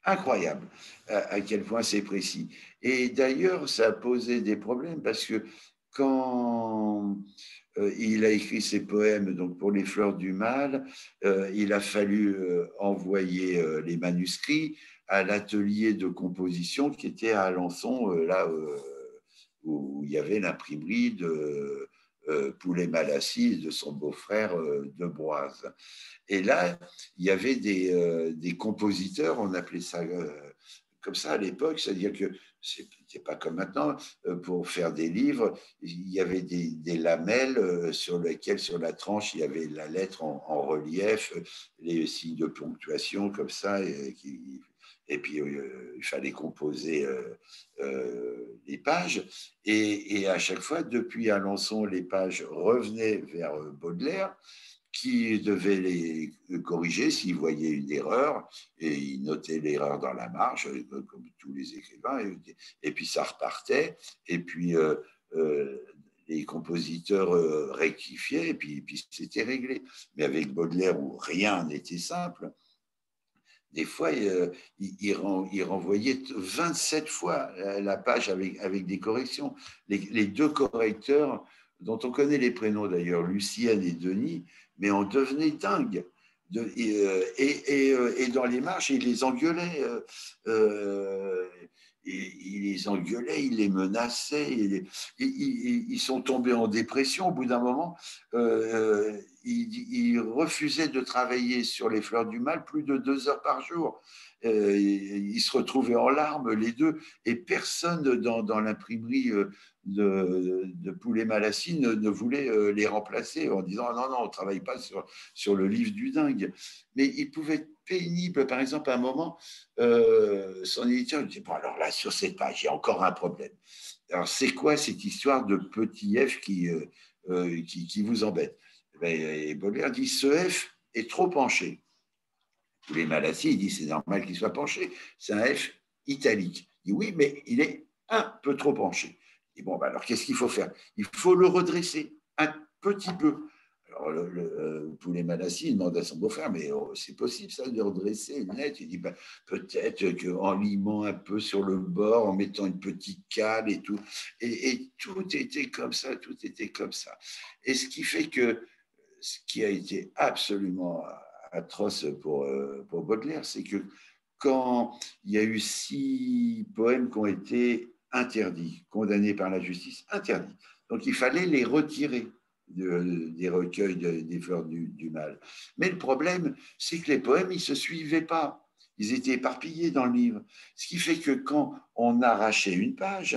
incroyable à, quel point c'est précis. Et d'ailleurs, ça a posé des problèmes parce que quand il a écrit ses poèmes donc pour les fleurs du mal, euh, il a fallu envoyer les manuscrits à l'atelier de composition qui était à Alençon, euh, là euh, où il y avait l'imprimerie de euh, Poulet Malassis de son beau-frère de Broise. Et là, il y avait des compositeurs, on appelait ça comme ça à l'époque, c'est-à-dire que c'était pas comme maintenant, pour faire des livres, il y avait des, lamelles sur lesquelles, sur la tranche, il y avait la lettre en, relief, les signes de ponctuation comme ça, et, et puis euh, il fallait composer euh, euh, les pages. Et, à chaque fois, depuis Alençon, les pages revenaient vers Baudelaire, qui devait les corriger s'il voyait une erreur, et il notait l'erreur dans la marge, comme tous les écrivains, et, puis ça repartait, et puis les compositeurs rectifiaient, et puis, puis c'était réglé. Mais avec Baudelaire, où rien n'était simple, des fois, euh, il, renvoyait 27 fois la page avec, avec des corrections. Les, deux correcteurs, dont on connaît les prénoms d'ailleurs, Lucienne et Denis, mais on devenait dingue. et, euh, euh, et, dans les marches, il les engueulait il les engueulait, il les menaçait, ils, sont tombés en dépression au bout d'un moment. Euh, ils, refusaient de travailler sur les fleurs du mal plus de deux heures par jour. Euh, ils se retrouvaient en larmes, les deux, et personne dans, l'imprimerie euh, de, Poulet Malassis ne, voulait les remplacer en disant non, non, on ne travaille pas sur, sur le livre du dingue. Mais ils pouvaient pénible. Par exemple, à un moment, euh, son éditeur dit Bon, alors là, sur cette page, il y a encore un problème. Alors, c'est quoi cette histoire de petit f qui, euh, euh, qui, vous embête? Eh ben, Et Baudelaire dit Ce f est trop penché. Tous les maladies, il dit C'est normal qu'il soit penché. C'est un f italique. Il dit Oui, mais il est un peu trop penché. Et bon, ben alors qu'est-ce qu'il faut faire? Il faut le redresser un petit peu. Alors, le, le euh, Poulet Malassi demande à son beau-frère, mais oh, c'est possible ça de redresser net Il dit, ben, peut-être qu'en limant un peu sur le bord, en mettant une petite cale et tout. Et, tout était comme ça, tout était comme ça. Et ce qui fait que ce qui a été absolument atroce pour, euh, pour Baudelaire, c'est que quand il y a eu six poèmes qui ont été interdits, condamnés par la justice, interdits. Donc il fallait les retirer des recueils des fleurs du, mal. Mais le problème, c'est que les poèmes, ils ne se suivaient pas. Ils étaient éparpillés dans le livre. Ce qui fait que quand on arrachait une page,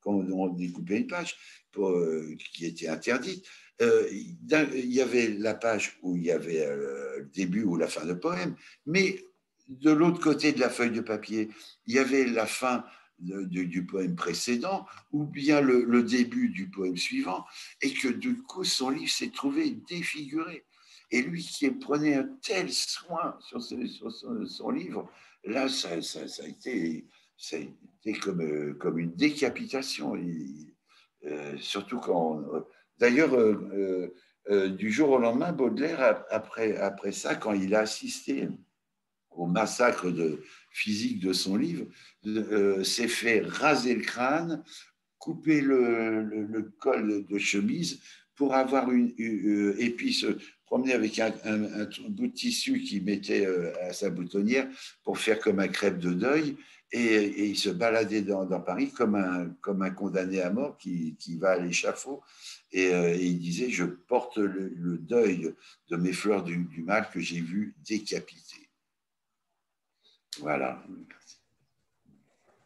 quand on découpait une page euh, qui était interdite, euh, il y avait la page où il y avait euh, le début ou la fin de poème, mais de l'autre côté de la feuille de papier, il y avait la fin du poème précédent ou bien le, début du poème suivant, et que du coup son livre s'est trouvé défiguré. Et lui qui prenait un tel soin sur, son, livre, là, ça, a été, ça comme, comme une décapitation. Euh, surtout quand. D'ailleurs, euh, euh, du jour au lendemain, Baudelaire, après, après ça, quand il a assisté au massacre de, physique de son livre, s'est fait raser le crâne, couper le, col de chemise pour avoir une, et puis se promener avec un, bout de tissu qu'il mettait à sa boutonnière pour faire comme un crêpe de deuil. Et, il se baladait dans, Paris comme un, comme un condamné à mort qui, qui va à l'échafaud. Et, il disait, je porte le, deuil de mes fleurs du, du mal que j'ai vu décapiter. Voilà.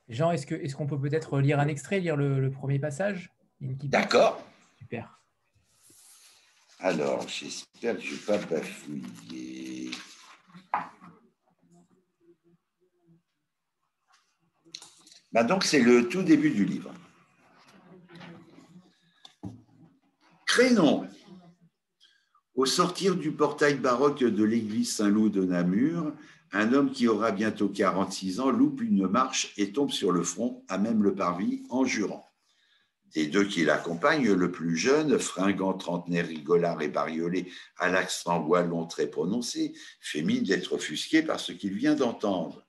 Jean, est-ce qu'on est qu'on peut peut-être lire un extrait, lire le, premier passage? D'accord. Super. Alors, j'espère que je ne vais pas bafouiller. Bah donc, c'est le tout début du livre. Crénon. Au sortir du portail baroque de l'église Saint-Loup de Namur, un homme qui aura bientôt 46 ans loupe une marche et tombe sur le front, à même le parvis, en jurant. Des deux qui l'accompagnent, le plus jeune, fringant trentenaire rigolard et bariolé, à l'accent wallon très prononcé, fait mine d'être offusqué par ce qu'il vient d'entendre.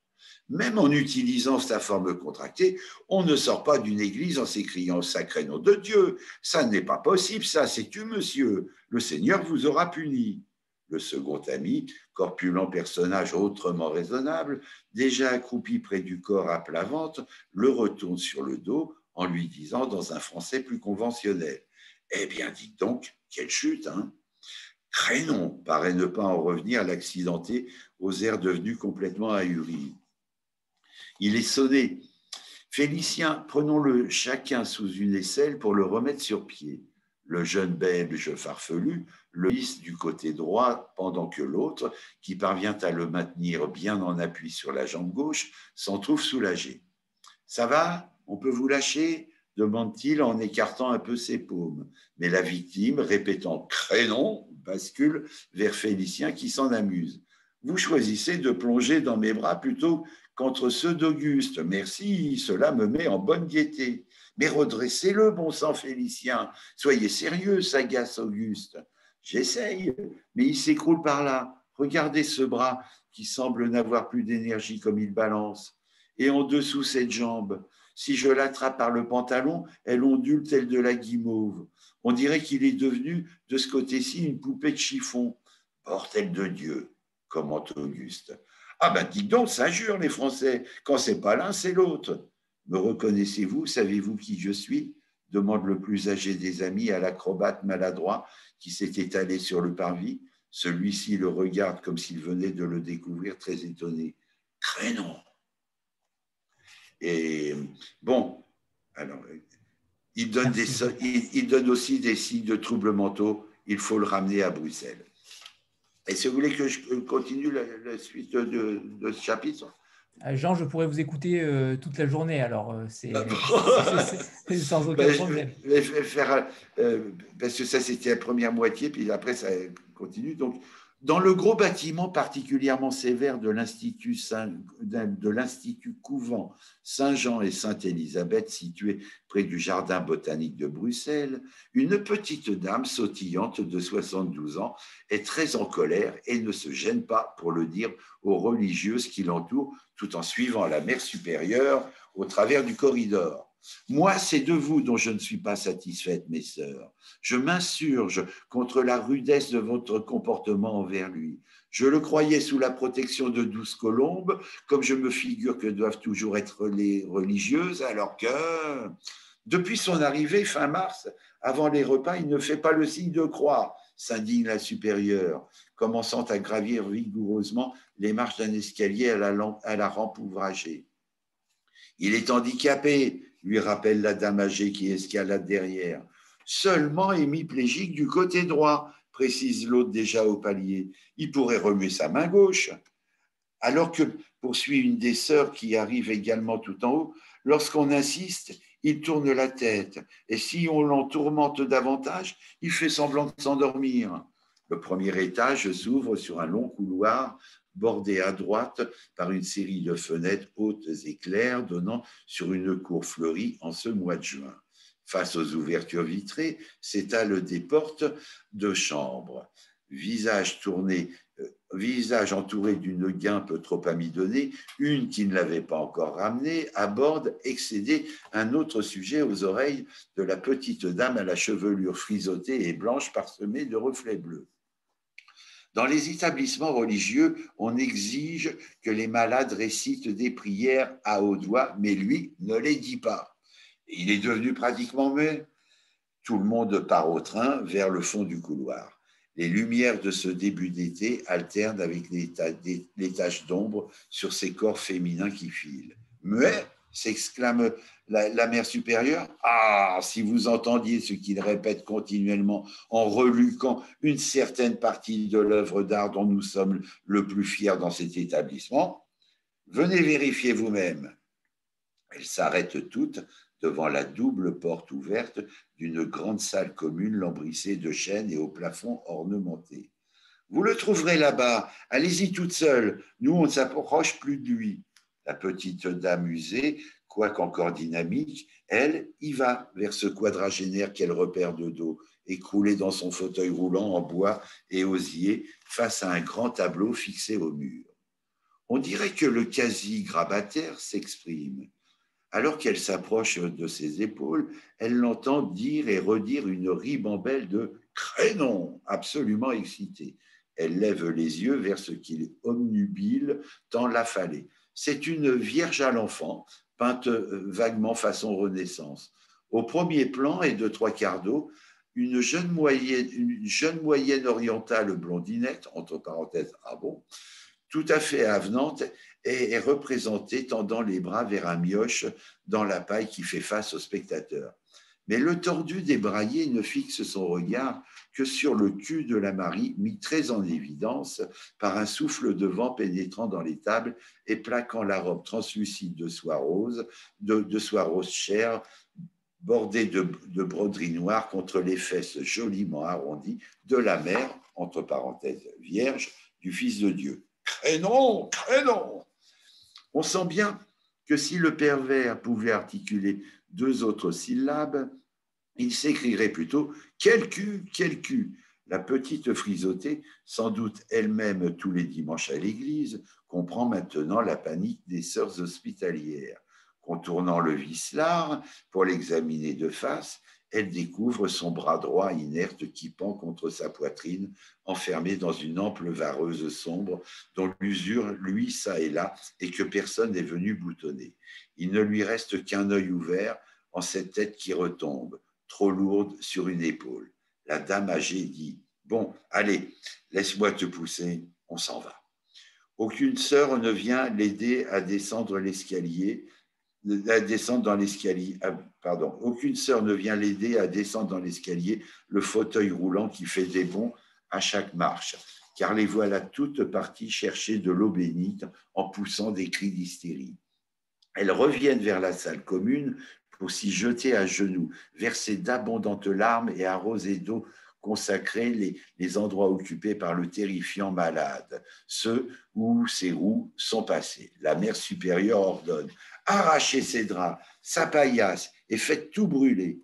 Même en utilisant sa forme contractée, on ne sort pas d'une église en s'écriant sacré nom de Dieu. Ça n'est pas possible, ça, c'est tu, monsieur. Le Seigneur vous aura puni. Le second ami, corpulent personnage autrement raisonnable, déjà accroupi près du corps à plat ventre, le retourne sur le dos en lui disant dans un français plus conventionnel Eh bien, dites donc, quelle chute, hein Crénon paraît ne pas en revenir l'accidenté aux airs devenus complètement ahuris. Il est sonné. Félicien, prenons-le chacun sous une aisselle pour le remettre sur pied. Le jeune belge farfelu le hisse du côté droit pendant que l'autre, qui parvient à le maintenir bien en appui sur la jambe gauche, s'en trouve soulagé. Ça va? On peut vous lâcher? demande-t-il en écartant un peu ses paumes. Mais la victime, répétant crénon, bascule vers Félicien qui s'en amuse. Vous choisissez de plonger dans mes bras plutôt qu'entre ceux d'Auguste. Merci, cela me met en bonne gaieté. Mais redressez-le, bon sang Félicien. Soyez sérieux, sagace Auguste. J'essaye, mais il s'écroule par là. Regardez ce bras qui semble n'avoir plus d'énergie comme il balance. Et en dessous cette jambe, si je l'attrape par le pantalon, elle ondule telle de la guimauve. On dirait qu'il est devenu, de ce côté-ci, une poupée de chiffon. Portel de Dieu, commente Auguste. Ah ben dites donc, ça jure les Français. Quand c'est pas l'un, c'est l'autre. Me reconnaissez-vous? Savez-vous qui je suis? demande le plus âgé des amis à l'acrobate maladroit qui s'est étalé sur le parvis. Celui-ci le regarde comme s'il venait de le découvrir, très étonné. Crénon Et bon, alors, il donne, des, il, donne aussi des signes de troubles mentaux. Il faut le ramener à Bruxelles. Et si vous voulez que je continue la, suite de, de ce chapitre Jean, je pourrais vous écouter euh, toute la journée, alors euh, c'est sans aucun ben, problème. Je vais, faire, parce que ça c'était la première moitié, puis après ça continue. Donc, dans le gros bâtiment particulièrement sévère de l'Institut Couvent Saint-Jean et Sainte-Élisabeth, situé près du Jardin botanique de Bruxelles, une petite dame sautillante de 72 ans est très en colère et ne se gêne pas pour le dire aux religieuses qui l'entourent, tout en suivant la mère supérieure au travers du corridor. Moi, c'est de vous dont je ne suis pas satisfaite, mes sœurs. Je m'insurge contre la rudesse de votre comportement envers lui. Je le croyais sous la protection de douze colombes, comme je me figure que doivent toujours être les religieuses, alors que, depuis son arrivée fin mars, avant les repas, il ne fait pas le signe de croix, s'indigne la supérieure. commençant à gravir vigoureusement les marches d'un escalier à la, à la rampe ouvragée. Il est handicapé, lui rappelle la dame âgée qui escalade derrière. Seulement hémiplégique du côté droit, précise l'autre déjà au palier. Il pourrait remuer sa main gauche. Alors que, poursuit une des sœurs qui arrive également tout en haut, lorsqu'on insiste, il tourne la tête, et si on l'en tourmente davantage, il fait semblant de s'endormir. Le premier étage s'ouvre sur un long couloir bordé à droite par une série de fenêtres hautes et claires donnant sur une cour fleurie en ce mois de juin. Face aux ouvertures vitrées s'étalent des portes de chambre. Visage tourné, euh, visage entouré d'une guimpe trop amidonnée, une qui ne l'avait pas encore ramenée, aborde, excédé, un autre sujet aux oreilles de la petite dame à la chevelure frisotée et blanche parsemée de reflets bleus. Dans les établissements religieux, on exige que les malades récitent des prières à haute voix, mais lui ne les dit pas. Il est devenu pratiquement muet. Tout le monde part au train vers le fond du couloir. Les lumières de ce début d'été alternent avec les, taches d'ombre sur ces corps féminins qui filent. Muet s'exclame la, mère supérieure. Ah, si vous entendiez ce qu'il répète continuellement en reluquant une certaine partie de l'œuvre d'art dont nous sommes le plus fiers dans cet établissement, venez vérifier vous-même. Elles s'arrêtent toutes devant la double porte ouverte d'une grande salle commune lambrissée de chênes et au plafond ornementé. Vous le trouverez là-bas, allez-y toute seule, nous on ne s'approche plus de lui. La petite dame usée, quoique encore dynamique, elle y va vers ce quadragénaire qu'elle repère de dos, écroulé dans son fauteuil roulant en bois et osier face à un grand tableau fixé au mur. On dirait que le quasi-grabataire s'exprime. Alors qu'elle s'approche de ses épaules, elle l'entend dire et redire une ribambelle de crénon, absolument excitée. Elle lève les yeux vers ce qu'il omnubile tant l'affalée. C'est une Vierge à l'enfant, peinte euh, vaguement façon Renaissance. Au premier plan et de trois quarts d'eau, une jeune moyenne, orientale blondinette, entre parenthèses, ah bon, tout à fait avenante, est représentée tendant les bras vers un mioche dans la paille qui fait face au spectateur. Mais le tordu débraillé ne fixe son regard que sur le cul de la Marie, mis très en évidence par un souffle de vent pénétrant dans les tables et plaquant la robe translucide de soie rose, de, soie rose chère, bordée de, de broderie noire contre les fesses joliment arrondies de la mère, entre parenthèses vierge, du Fils de Dieu. Crénon, crénon On sent bien que si le pervers pouvait articuler deux autres syllabes, il s'écrirait plutôt Quel cul, quel cul La petite frisotée, sans doute elle-même tous les dimanches à l'église, comprend maintenant la panique des sœurs hospitalières. Contournant le vicelard pour l'examiner de face, elle découvre son bras droit inerte qui pend contre sa poitrine, enfermé dans une ample vareuse sombre dont l'usure lui ça et là et que personne n'est venu boutonner. Il ne lui reste qu'un œil ouvert en cette tête qui retombe trop lourde sur une épaule. La dame âgée dit Bon, allez, laisse-moi te pousser, on s'en va. Aucune sœur ne vient l'aider à descendre l'escalier, à descendre dans l'escalier. Pardon, aucune sœur ne vient l'aider à descendre dans l'escalier, le fauteuil roulant qui fait des bonds à chaque marche, car les voilà toutes parties chercher de l'eau bénite en poussant des cris d'hystérie. Elles reviennent vers la salle commune pour s'y jeter à genoux, verser d'abondantes larmes et arroser d'eau consacrée les, endroits occupés par le terrifiant malade, ceux où ses roues sont passées. La mère supérieure ordonne arrachez ses draps, sa paillasse et faites tout brûler.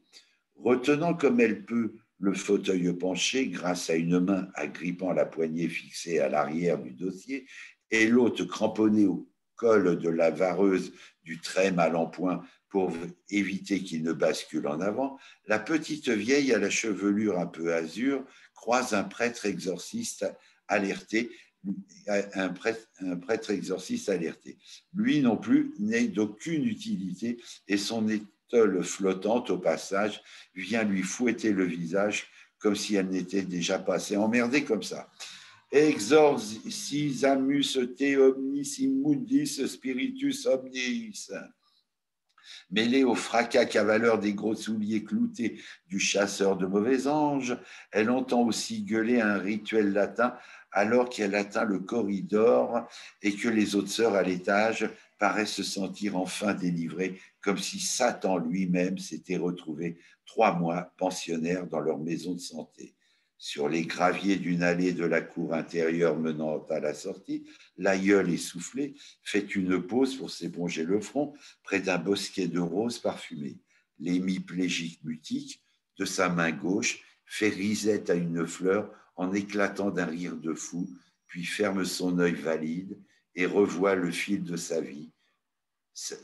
Retenant comme elle peut le fauteuil penché grâce à une main agrippant la poignée fixée à l'arrière du dossier et l'autre cramponnée au col de la vareuse du très mal en pour éviter qu'il ne bascule en avant, la petite vieille à la chevelure un peu azur croise un prêtre exorciste alerté, un prêtre, exorciste alerté. Lui non plus n'est d'aucune utilité et son étole flottante au passage vient lui fouetter le visage comme si elle n'était déjà pas assez emmerdée comme ça. exorcis amus te omnis immundis spiritus omnis. Mêlée au fracas cavaleur des gros souliers cloutés du chasseur de mauvais anges, elle entend aussi gueuler un rituel latin alors qu'elle atteint le corridor et que les autres sœurs à l'étage paraissent se sentir enfin délivrées, comme si Satan lui-même s'était retrouvé trois mois pensionnaire dans leur maison de santé. Sur les graviers d'une allée de la cour intérieure menant à la sortie, l'aïeul essoufflé fait une pause pour s'éponger le front près d'un bosquet de roses parfumées. L'hémiplégique mutique, de sa main gauche, fait risette à une fleur en éclatant d'un rire de fou, puis ferme son œil valide et revoit le fil de sa vie.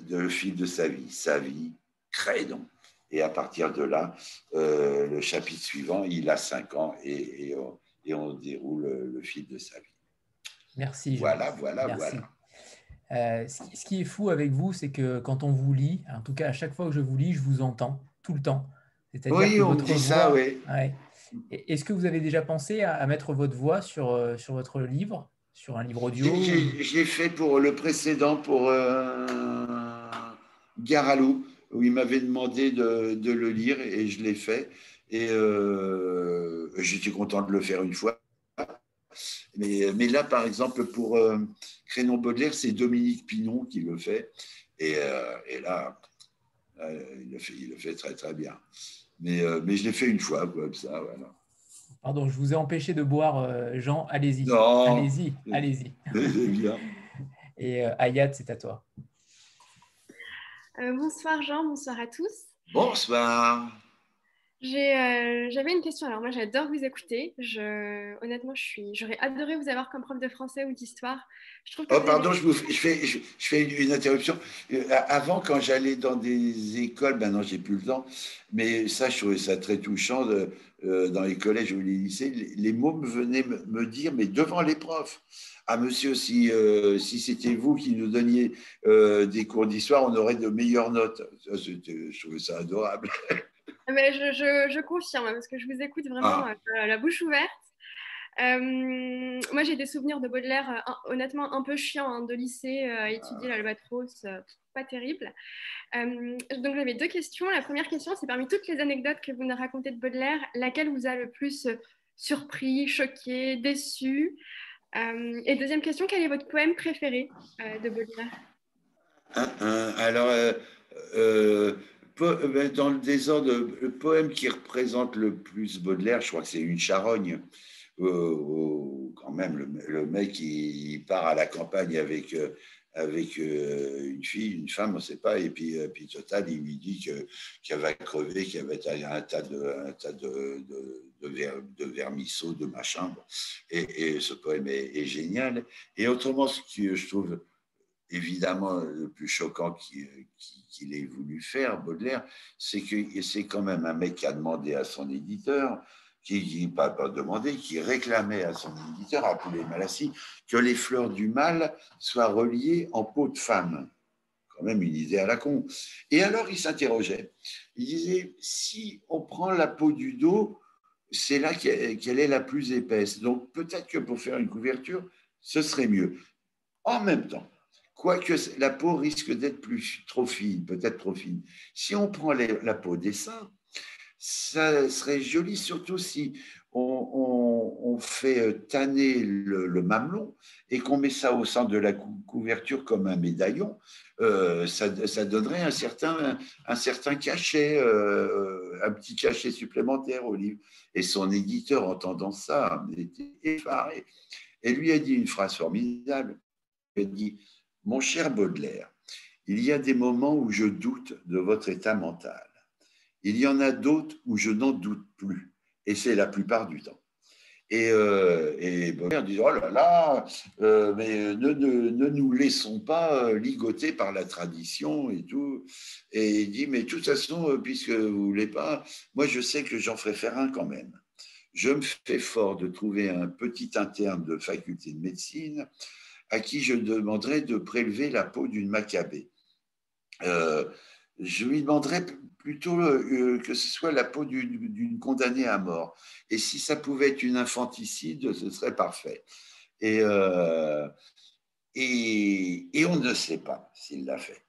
Le fil de sa vie, sa vie, crée donc. Et à partir de là, euh, le chapitre suivant, il a cinq ans et, on, déroule le, fil de sa vie. Merci. Voilà, voilà, voilà. Euh, ce qui est fou avec vous, c'est que quand on vous lit, en tout cas à chaque fois que je vous lis, je vous entends tout le temps. Oui, on dit ça, oui. Est-ce que vous avez déjà pensé à, mettre votre voix sur, euh, sur votre livre, sur un livre audio J'ai fait pour le précédent, pour euh, Garalou, où il m'avait demandé de, de, le lire et je l'ai fait. Et euh, j'étais content de le faire une fois. Mais, mais là, par exemple, pour euh, Crénon Baudelaire, c'est Dominique Pinon qui le fait. Et, et là, il le, fait, il le fait très, très bien. Mais, euh, mais je l'ai fait une fois, comme ça. Voilà. Pardon, je vous ai empêché de boire, euh, Jean. Allez-y. Allez-y, allez-y. Et euh, Ayat, c'est à toi. Bonsoir, Jean. Bonsoir à tous. Bonsoir. J'avais une question. Alors moi, j'adore vous écouter. Je, honnêtement, je suis, j'aurais adoré vous avoir comme prof de français ou d'histoire. oh, pardon, je, vous, je, fais, je, fais une, interruption. avant, quand j'allais dans des écoles, maintenant, j'ai plus le temps, mais ça, je trouvais ça très touchant de, euh, dans les collèges ou les lycées. Les, mots me venaient me, dire, mais devant les profs. Ah, monsieur, si, euh, si c'était vous qui nous donniez euh, des cours d'histoire, on aurait de meilleures notes. Ça, je trouvais ça adorable. Mais je, je, confirme, parce que je vous écoute vraiment ah. euh, la bouche ouverte. Euh, moi, j'ai des souvenirs de Baudelaire, euh, honnêtement, un peu chiant hein, de lycée, à étudier ah. l'Albatros, pas terrible. donc, j'avais deux questions. La première question, c'est parmi toutes les anecdotes que vous nous racontez de Baudelaire, laquelle vous a le plus surpris, choqué, déçu? Et deuxième question, quel est votre poème préféré de Baudelaire? Alors, euh, dans le désordre, le poème qui représente le plus Baudelaire, je crois que c'est Une charogne. Euh, quand même, le, mec, il, part à la campagne avec, euh, avec une fille, une femme, on ne sait pas, et puis, total, il lui dit qu'elle va crever, qu'il y avait un tas de, un tas de, de, de, vermisseaux, de machin. Et, ce poème est, génial. Et autrement, ce que je trouve évidemment le plus choquant qu'il ait voulu faire, Baudelaire, c'est que c'est quand même un mec qui a demandé à son éditeur, qui n'a pas, demandé, qui réclamait à son éditeur, à Poulet Malassis, que les fleurs du mal soient reliées en peau de femme. Quand même une idée à la con. Et alors il s'interrogeait. Il disait, si on prend la peau du dos, c'est là qu'elle est la plus épaisse. Donc peut-être que pour faire une couverture, ce serait mieux. En même temps, quoique la peau risque d'être plus trop fine, peut-être trop fine. Si on prend la peau des seins, ça serait joli, surtout si on, fait tanner le, mamelon et qu'on met ça au centre de la couverture comme un médaillon, euh, ça, donnerait un certain, un certain cachet, euh, un petit cachet supplémentaire au livre. Et son éditeur, entendant ça, était effaré. Et lui a dit une phrase formidable. Il a dit mon cher Baudelaire, il y a des moments où je doute de votre état mental. Il y en a d'autres où je n'en doute plus. Et c'est la plupart du temps. Et, euh, Baudelaire dit, oh là là, euh, mais ne, nous laissons pas euh, ligoter par la tradition et tout. Et il dit, mais de toute façon, puisque vous ne voulez pas, moi je sais que j'en ferai faire un quand même. Je me fais fort de trouver un petit interne de faculté de médecine à qui je demanderai de prélever la peau d'une macabée. Euh, je lui demanderai plutôt que ce soit la peau d'une condamnée à mort. Et si ça pouvait être une infanticide, ce serait parfait. Et, et, et on ne sait pas s'il l'a fait.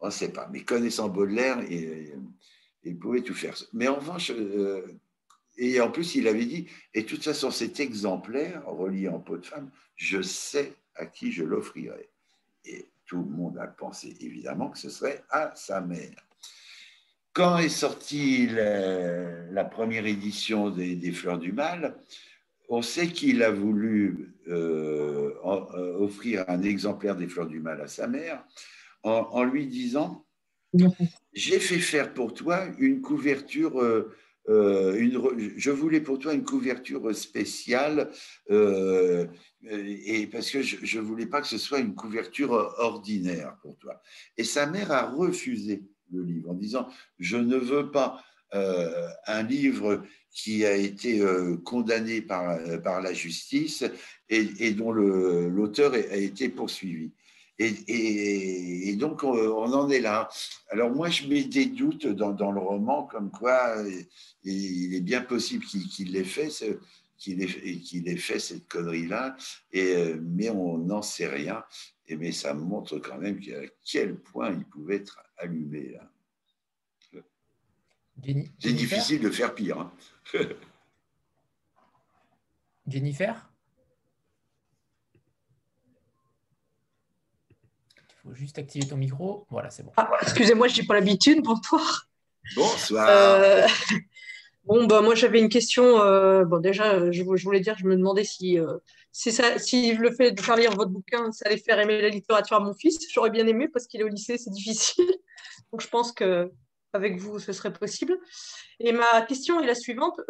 On ne sait pas. Mais connaissant Baudelaire, il, pouvait tout faire. Mais en revanche, euh, et en plus, il avait dit, et de toute façon, cet exemplaire, relié en peau de femme, je sais à qui je l'offrirai. Et tout le monde a pensé, évidemment, que ce serait à sa mère. Quand est sortie la, première édition des, Fleurs du Mal, on sait qu'il a voulu euh, euh, offrir un exemplaire des Fleurs du Mal à sa mère, en, lui disant J'ai fait faire pour toi une couverture. Euh, euh, je voulais pour toi une couverture spéciale euh, et parce que je ne voulais pas que ce soit une couverture ordinaire pour toi. Et sa mère a refusé le livre en disant je ne veux pas un livre qui a été condamné par, la justice et dont l'auteur a été poursuivi. Et, donc, on, en est là. Alors, moi, je mets des doutes dans, le roman, comme quoi il est bien possible qu'il ait fait. qu'il ait, fait cette connerie-là, euh, mais on n'en sait rien. Et, mais ça montre quand même à quel point il pouvait être allumé. C'est difficile de faire pire. Hein. Jennifer? Juste activer ton micro. Voilà, c'est bon. Ah, excusez-moi, je n'ai pas l'habitude. Bonsoir. Bonsoir. Euh, bon, bah, moi, j'avais une question. Euh, bon, déjà, je, voulais dire, je me demandais si, euh, si, ça, si le fait de faire lire votre bouquin, ça allait faire aimer la littérature à mon fils. J'aurais bien aimé parce qu'il est au lycée, c'est difficile. Donc, je pense que avec vous, ce serait possible. Et ma question est la suivante.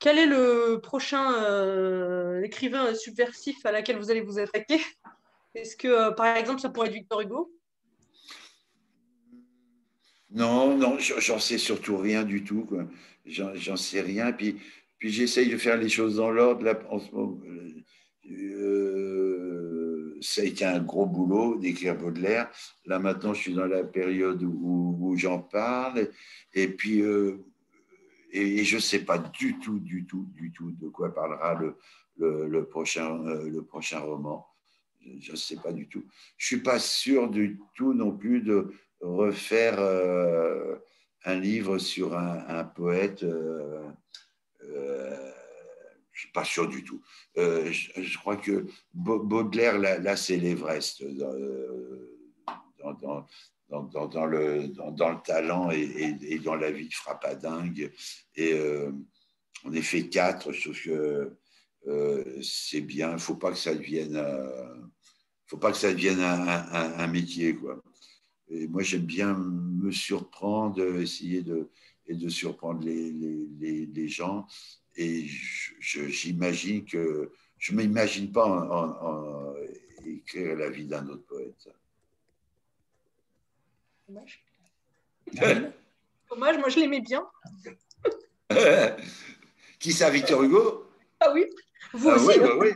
quel est le prochain écrivain subversif à laquelle vous allez vous attaquer? Est-ce que, euh, par exemple, ça pourrait être Victor Hugo? Non, non, j'en sais surtout rien du tout. J'en sais rien. Puis, puis j'essaye de faire les choses dans l'ordre. Euh, ça a été un gros boulot d'écrire Baudelaire. Là, maintenant, je suis dans la période où, j'en parle. Et puis, euh, et, je ne sais pas du tout, du tout, du tout de quoi parlera le, le prochain, le prochain roman je ne sais pas du tout. Je ne suis pas sûr du tout non plus de refaire euh, un livre sur un, poète. Euh, euh, je ne suis pas sûr du tout. Je, crois que Baudelaire, là, c'est l'Everest dans, le, talent et, dans la vie de dingue. Et on est fait quatre, sauf que c'est bien. Il ne faut pas que ça devienne faut pas que ça devienne un, métier. Quoi. Et moi, j'aime bien me surprendre, essayer de, et de surprendre les, les, les, gens. Et j'imagine que je ne m'imagine pas en, écrire la vie d'un autre poète. Dommage. Dommage, moi je l'aimais bien. Qui ça, Victor Hugo? Ah oui, vous ah aussi. Oui, bah oui.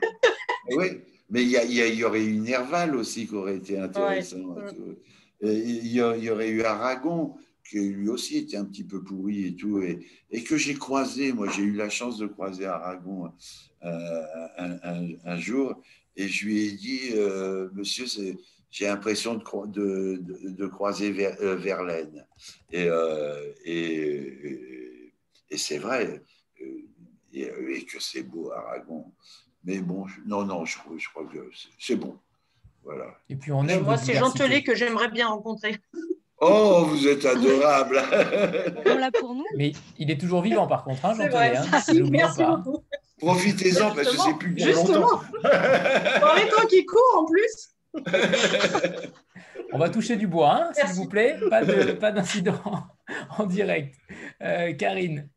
oui. Mais il y, aurait eu Nerval aussi qui aurait été intéressant. Il y, aurait eu Aragon, qui lui aussi était un petit peu pourri et tout, et, que j'ai croisé. Moi, j'ai eu la chance de croiser Aragon euh, un, jour, et je lui ai dit, euh, monsieur, j'ai l'impression de, de, croiser euh, Verlaine. Et, et, et c'est vrai, et, que c'est beau, Aragon. Mais bon, non, non, je, je crois que c'est bon. Voilà. Et puis on aime Moi, c'est Jean Telet que j'aimerais bien rencontrer. Oh, vous êtes adorable. on l'a pour nous. Mais il est toujours vivant, par contre, hein, Jean Telet. Hein, Merci beaucoup. Profitez-en parce que c'est plus pour Justement. longtemps. les temps qui court en plus. On va toucher du bois, hein, s'il vous plaît. Pas d'incident en direct. Euh, Karine.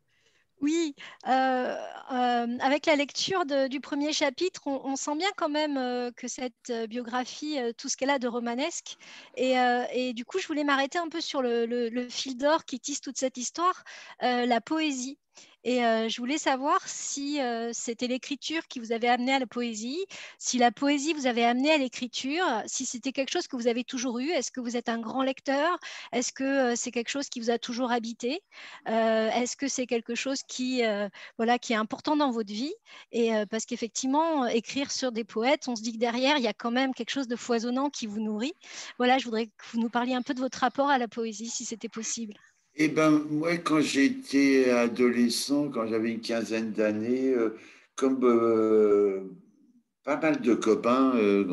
Oui, euh, euh, avec la lecture du premier chapitre, on, sent bien quand même euh, que cette biographie, tout ce qu'elle a de romanesque. Et, du coup, je voulais m'arrêter un peu sur le, fil d'or qui tisse toute cette histoire, la poésie. Et je voulais savoir si c'était l'écriture qui vous avait amené à la poésie, si la poésie vous avait amené à l'écriture, si c'était quelque chose que vous avez toujours eu. Est-ce que vous êtes un grand lecteur? Est-ce que c'est quelque chose qui vous a toujours habité? Est-ce que c'est quelque chose qui, voilà, qui est important dans votre vie? Et parce qu'effectivement, écrire sur des poètes, on se dit que derrière, il y a quand même quelque chose de foisonnant qui vous nourrit. Voilà, je voudrais que vous nous parliez un peu de votre rapport à la poésie, si c'était possible. Eh bien, moi, quand j'étais adolescent, quand j'avais une quinzaine d'années, euh, comme euh, pas mal de copains, euh,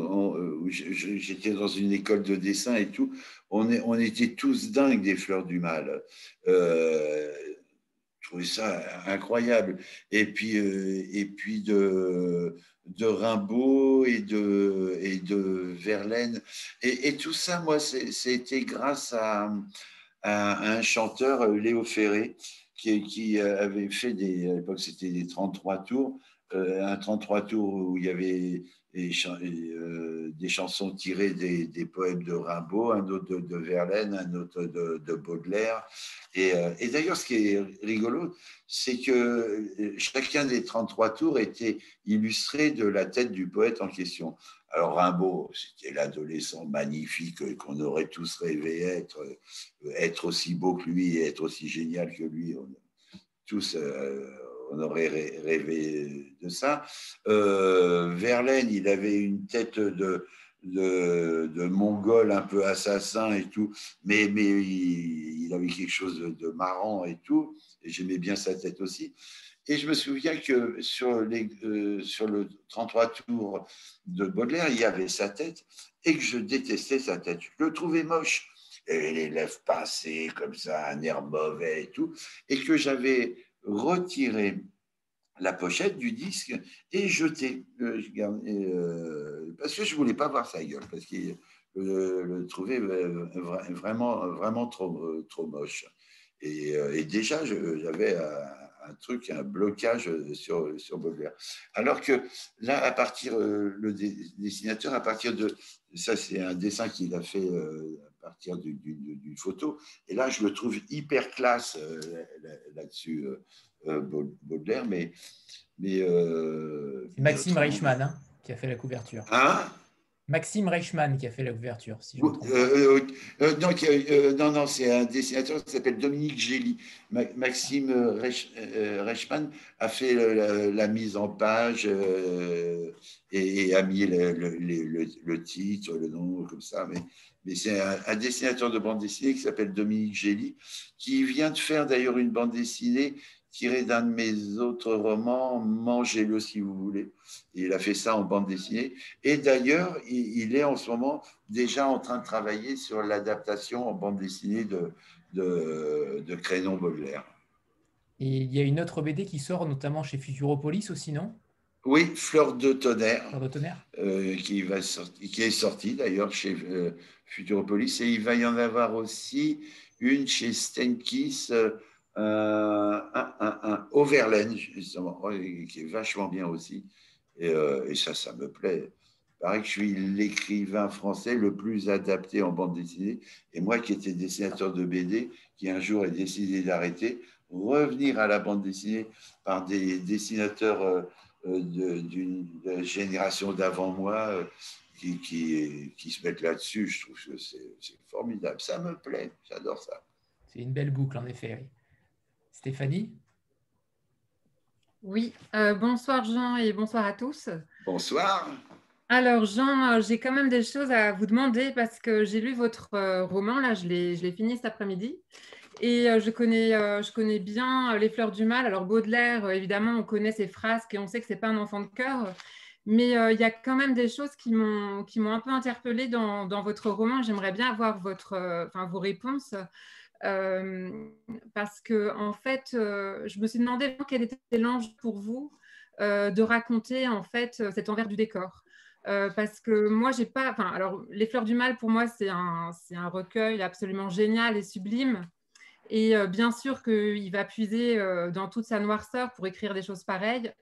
j'étais dans une école de dessin et tout, on, était tous dingues des fleurs du mal. je trouvais ça incroyable. Et puis, et puis de, Rimbaud et de, Verlaine. Et tout ça, moi, c'était grâce à un, chanteur, euh, Léo Ferré, qui, euh, avait fait des, à l'époque c'était des 33 tours, euh, un 33 tours où il y avait des, chansons tirées des, poèmes de Rimbaud, un autre de, Verlaine, un autre de, Baudelaire. Et, et d'ailleurs, ce qui est rigolo, c'est que chacun des 33 tours était illustré de la tête du poète en question. Alors Rimbaud, c'était l'adolescent magnifique qu'on aurait tous rêvé être, être aussi beau que lui être aussi génial que lui. Tous, euh, on aurait rêvé de ça. Euh, Verlaine, il avait une tête de, de, mongol un peu assassin et tout, mais, mais il, avait quelque chose de marrant et tout, et j'aimais bien sa tête aussi. Et je me souviens que sur, les, euh, sur le 33 tours de Baudelaire, il y avait sa tête et que je détestais sa tête. Je le trouvais moche. Et les lèvres pincées, comme ça, un air mauvais et tout. Et que j'avais retiré la pochette du disque et jeté. Euh, euh, parce que je ne voulais pas voir sa gueule, parce que je le trouvais vraiment, vraiment trop, trop moche. Et, déjà, j'avais un truc, un blocage sur, sur Baudelaire. Alors que là, à partir, euh, le dessinateur, à partir de, ça c'est un dessin qu'il a fait euh, à partir d'une photo, et là je le trouve hyper classe euh, là-dessus, Baudelaire, mais... mais Maxime Reichmann hein, qui a fait la couverture. Hein? Maxime Reichmann qui a fait la couverture, si je me trompe. Euh, euh, euh, non, non, c'est un dessinateur qui s'appelle Dominique Gély. Maxime Reichmann a fait la, mise en page et, a mis le, titre, le nom, comme ça. Mais, mais c'est un, dessinateur de bande dessinée qui s'appelle Dominique Gély, qui vient de faire d'ailleurs une bande dessinée tiré d'un de mes autres romans, Mangez-le si vous voulez. il a fait ça en bande dessinée. Et d'ailleurs, il, est en ce moment déjà en train de travailler sur l'adaptation en bande dessinée de, de, de Crénon Baudelaire. Et il y a une autre BD qui sort notamment chez Futuropolis aussi, non? Oui, Fleur de tonnerre. Fleur de tonnerre. Euh, qui, va qui est sortie d'ailleurs chez euh, Futuropolis. Et il va y en avoir aussi une chez Stenkis. Euh, un, un, un, Overland, justement, qui est vachement bien aussi. Et, euh, et, ça, ça me plaît. Pareil que je suis l'écrivain français le plus adapté en bande dessinée. Et moi qui étais dessinateur de BD, qui un jour ai décidé d'arrêter, revenir à la bande dessinée par des dessinateurs euh, d'une génération d'avant moi qui, qui, qui, se mettent là-dessus, je trouve que c'est formidable. Ça me plaît, j'adore ça. C'est une belle boucle, en effet. Stéphanie? Oui, euh, bonsoir Jean et bonsoir à tous. Bonsoir. Alors Jean, euh, j'ai quand même des choses à vous demander parce que j'ai lu votre euh, roman, là je l'ai fini cet après-midi. Et je, connais, je connais bien Les Fleurs du Mal. Alors Baudelaire, évidemment, on connaît ses phrases et on sait que ce n'est pas un enfant de cœur. Mais il y a quand même des choses qui m'ont un peu interpellée dans, dans votre roman. J'aimerais bien avoir votre, enfin, vos réponses. Euh, parce que en fait, euh, je me suis demandé quel était l'ange pour vous euh, de raconter en fait cet envers du décor. parce que moi, j'ai pas. Enfin, alors, Les Fleurs du Mal, pour moi, c'est un, un, recueil absolument génial et sublime. Et bien sûr qu'il va puiser dans toute sa noirceur pour écrire des choses pareilles.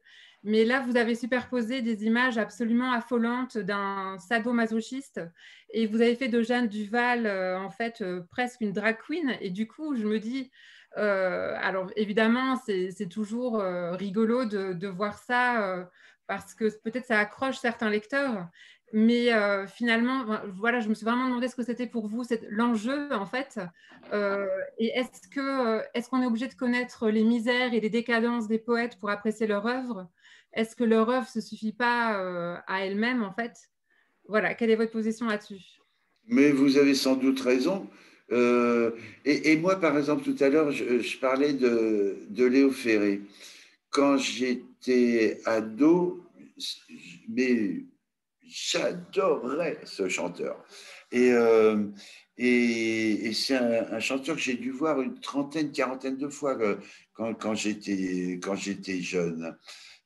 Mais là, vous avez superposé des images absolument affolantes d'un sadomasochiste et vous avez fait de Jeanne Duval, euh, en fait, euh, presque une drag queen. Et du coup, je me dis, euh, alors évidemment, c'est toujours rigolo de, voir ça parce que peut-être ça accroche certains lecteurs. Mais finalement, voilà, je me suis vraiment demandé ce que c'était pour vous, l'enjeu en fait. et est-ce que est-ce qu'on est obligé de connaître les misères et les décadences des poètes pour apprécier leur œuvre? Est-ce que leur œuvre ne se suffit pas euh, à elle-même, en fait? Voilà, quelle est votre position là-dessus? Mais vous avez sans doute raison. Euh, et, moi, par exemple, tout à l'heure, je, parlais de, Léo Ferré. Quand j'étais ado, mais j'adorais ce chanteur. Et, euh, c'est un, chanteur que j'ai dû voir une trentaine, quarantaine de fois quand, quand j'étais jeune.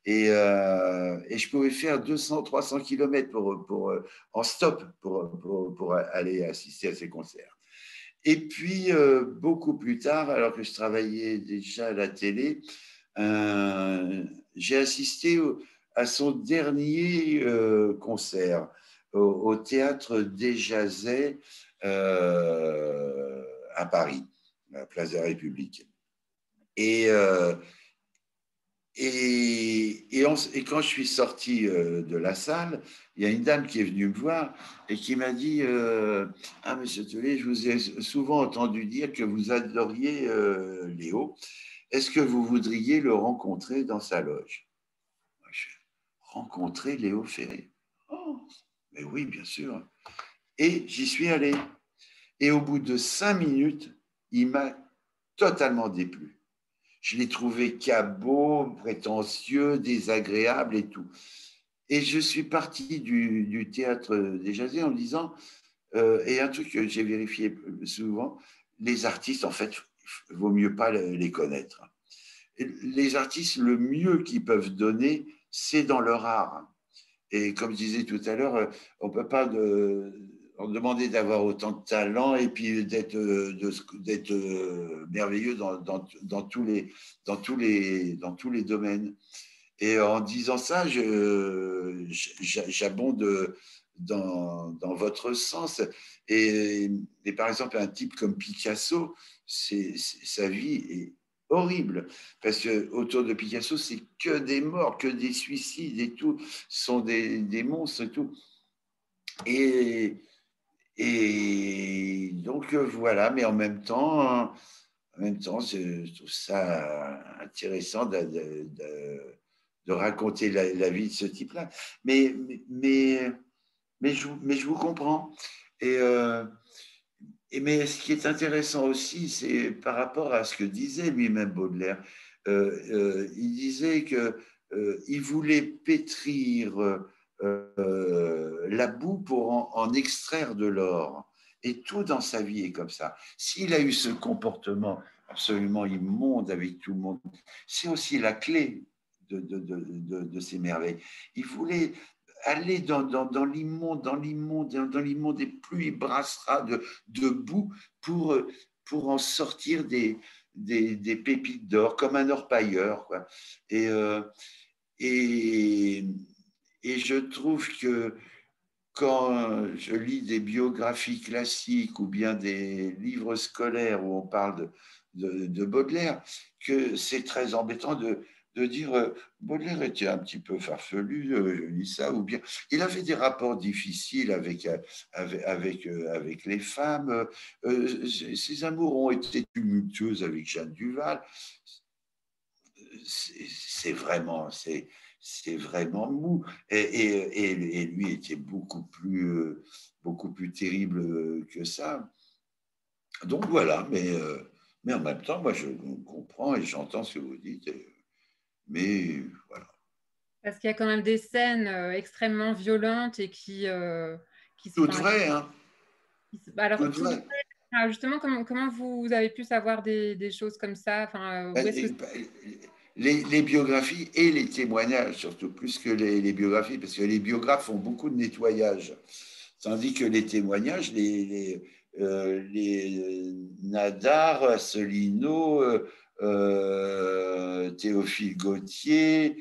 Euh, et, je pouvais faire 200, 300 km pour, pour, euh, en stop pour, aller assister à ces concerts. Et puis, euh, beaucoup plus tard, alors que je travaillais déjà à la télé, j'ai assisté à son dernier concert au, théâtre des à Paris, à la place de la République. Et et, quand je suis sorti euh, de la salle, il y a une dame qui est venue me voir et qui m'a dit euh, Ah, monsieur Tellet, je vous ai souvent entendu dire que vous adoriez euh, Léo. Est-ce que vous voudriez le rencontrer dans sa loge? Rencontrer Léo Ferré? Oh, mais oui, bien sûr. Et j'y suis allé. Et au bout de cinq minutes, il m'a totalement déplu je l'ai trouvé cabot, prétentieux, désagréable et tout. Et je suis parti du, théâtre des Jazés en me disant, euh, et un truc que j'ai vérifié souvent, les artistes, en fait, vaut mieux pas les connaître. Les artistes, le mieux qu'ils peuvent donner, c'est dans leur art. Et comme je disais tout à l'heure, on ne peut pas on demandait d'avoir autant de talent et puis d'être euh, d'être euh, merveilleux dans, dans, dans, tous les, dans, tous les, dans tous les domaines. Et en disant ça, j'abonde dans, dans, votre sens. Et, et, par exemple, un type comme Picasso, c'est sa vie est horrible parce que autour de Picasso, c'est que des morts, que des suicides et tout, sont des, des monstres et tout. Et, et donc euh, voilà, mais en même temps, en même temps, je trouve ça intéressant de, raconter la, vie de ce type-là. Mais, mais, mais, je, mais je vous comprends. Euh, et, mais ce qui est intéressant aussi, c'est par rapport à ce que disait lui-même Baudelaire. Euh, il disait qu'il il voulait pétrir euh, la boue pour en, extraire de l'or. Et tout dans sa vie est comme ça. S'il a eu ce comportement absolument immonde avec tout le monde, c'est aussi la clé de, de, de, de, ces merveilles. Il voulait aller dans, l'immonde, dans l'immonde, dans l'immonde, et plus il brassera de, boue pour, pour en sortir des, des, pépites d'or, comme un orpailleur. Quoi. Et, euh, et, et je trouve que quand je lis des biographies classiques ou bien des livres scolaires où on parle de, de, Baudelaire, que c'est très embêtant de, de dire euh, Baudelaire était un petit peu farfelu, euh, je lis ça, ou bien il avait des rapports difficiles avec, euh, avec, avec, les femmes, ses amours ont été tumultueux avec Jeanne Duval. C'est vraiment, c'est c'est vraiment mou. Et, et, et, lui était beaucoup plus, euh, beaucoup plus terrible que ça. Donc voilà, mais, euh, mais en même temps, moi je comprends et j'entends ce que vous dites. Mais voilà. Parce qu'il y a quand même des scènes euh, extrêmement violentes et qui. qui Tout vrai, hein. Bah, alors, justement, comment, comment vous avez pu savoir des, des choses comme ça? Enfin, bah, bah, les, biographies et les témoignages, surtout plus que les, biographies, parce que les biographes font beaucoup de nettoyage, tandis que les témoignages, les, euh, les Nadar, Asselineau, euh, Théophile Gautier,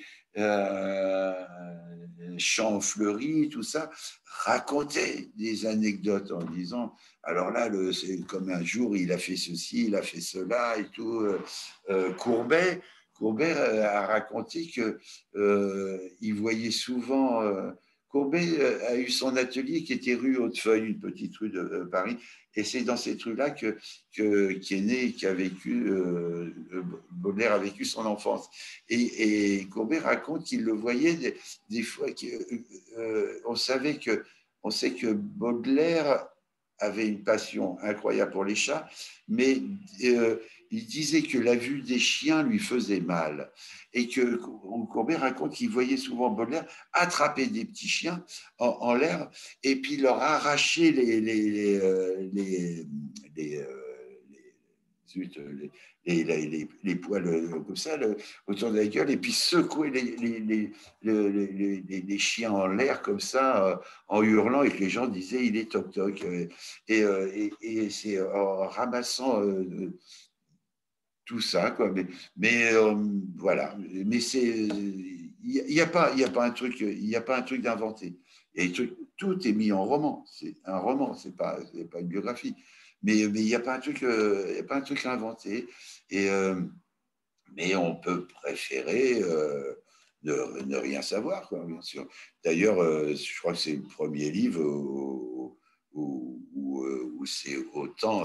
champs fleuris, tout ça, racontait des anecdotes en disant alors là, c'est comme un jour, il a fait ceci, il a fait cela et tout. Courbet, Courbet a raconté qu'il il voyait souvent Courbet euh, a eu son atelier qui était rue Hautefeuille, une petite rue de euh, Paris, et c'est dans cette rue-là que, que, qui est né, qui a vécu, euh, Baudelaire a vécu son enfance. Et, Courbet raconte qu'il le voyait des, fois, on savait que, on sait que Baudelaire avait une passion incroyable pour les chats, mais il disait que la vue des chiens lui faisait mal et que Courbet raconte qu'il voyait souvent Baudelaire attraper des petits chiens en, l'air et puis leur arracher les, les, les, euh, les, euh, les, les, poils euh, comme ça autour de la gueule et puis secouer les, chiens en l'air comme ça en hurlant et que les gens disaient il est toc toc et, et, c'est en ramassant tout ça quoi mais, mais voilà mais c'est il n'y a pas a pas un truc il d'inventé. Tout est mis en roman c'est un roman c'est pas pas une biographie mais il n'y a pas un truc il y a pas un truc à inventer et mais on peut préférer ne, ne, rien savoir bien sûr d'ailleurs je crois que c'est le premier livre où, c'est autant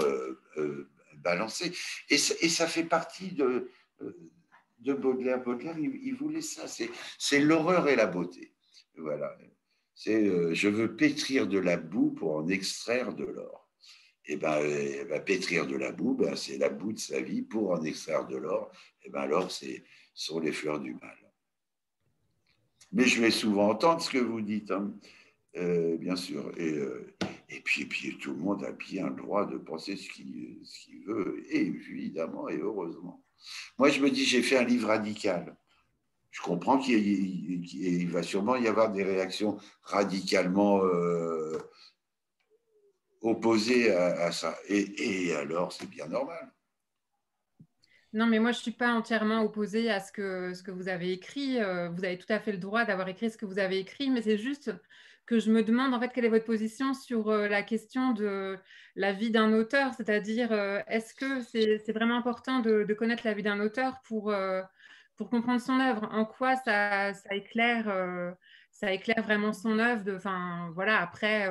balancer. Et, ça fait partie de, de Baudelaire. Baudelaire, il, voulait ça. C'est l'horreur et la beauté. Voilà. C'est euh, je veux pétrir de la boue pour en extraire de l'or. Et eh ben, eh ben, pétrir de la boue, ben, c'est la boue de sa vie pour en extraire de l'or. Et eh ben l'or, c'est sont les fleurs du mal. Mais je vais souvent entendre ce que vous dites. Hein. Euh, bien sûr. Et, euh, et, puis, et, puis, tout le monde a bien le droit de penser ce qu'il veut, évidemment et heureusement. Moi, je me dis, j'ai fait un livre radical. Je comprends qu'il va sûrement y avoir des réactions radicalement euh, opposées à, ça. Et, alors, c'est bien normal. Non, mais moi, je ne suis pas entièrement opposée à ce que, ce que vous avez écrit. Vous avez tout à fait le droit d'avoir écrit ce que vous avez écrit, mais c'est juste que je me demande en fait quelle est votre position sur euh, la question de la vie d'un auteur, c'est-à-dire euh, est-ce que c'est vraiment important de, connaître la vie d'un auteur pour, euh, pour comprendre son œuvre? En quoi ça, ça éclaire ça éclaire vraiment son œuvre. Enfin, voilà, après,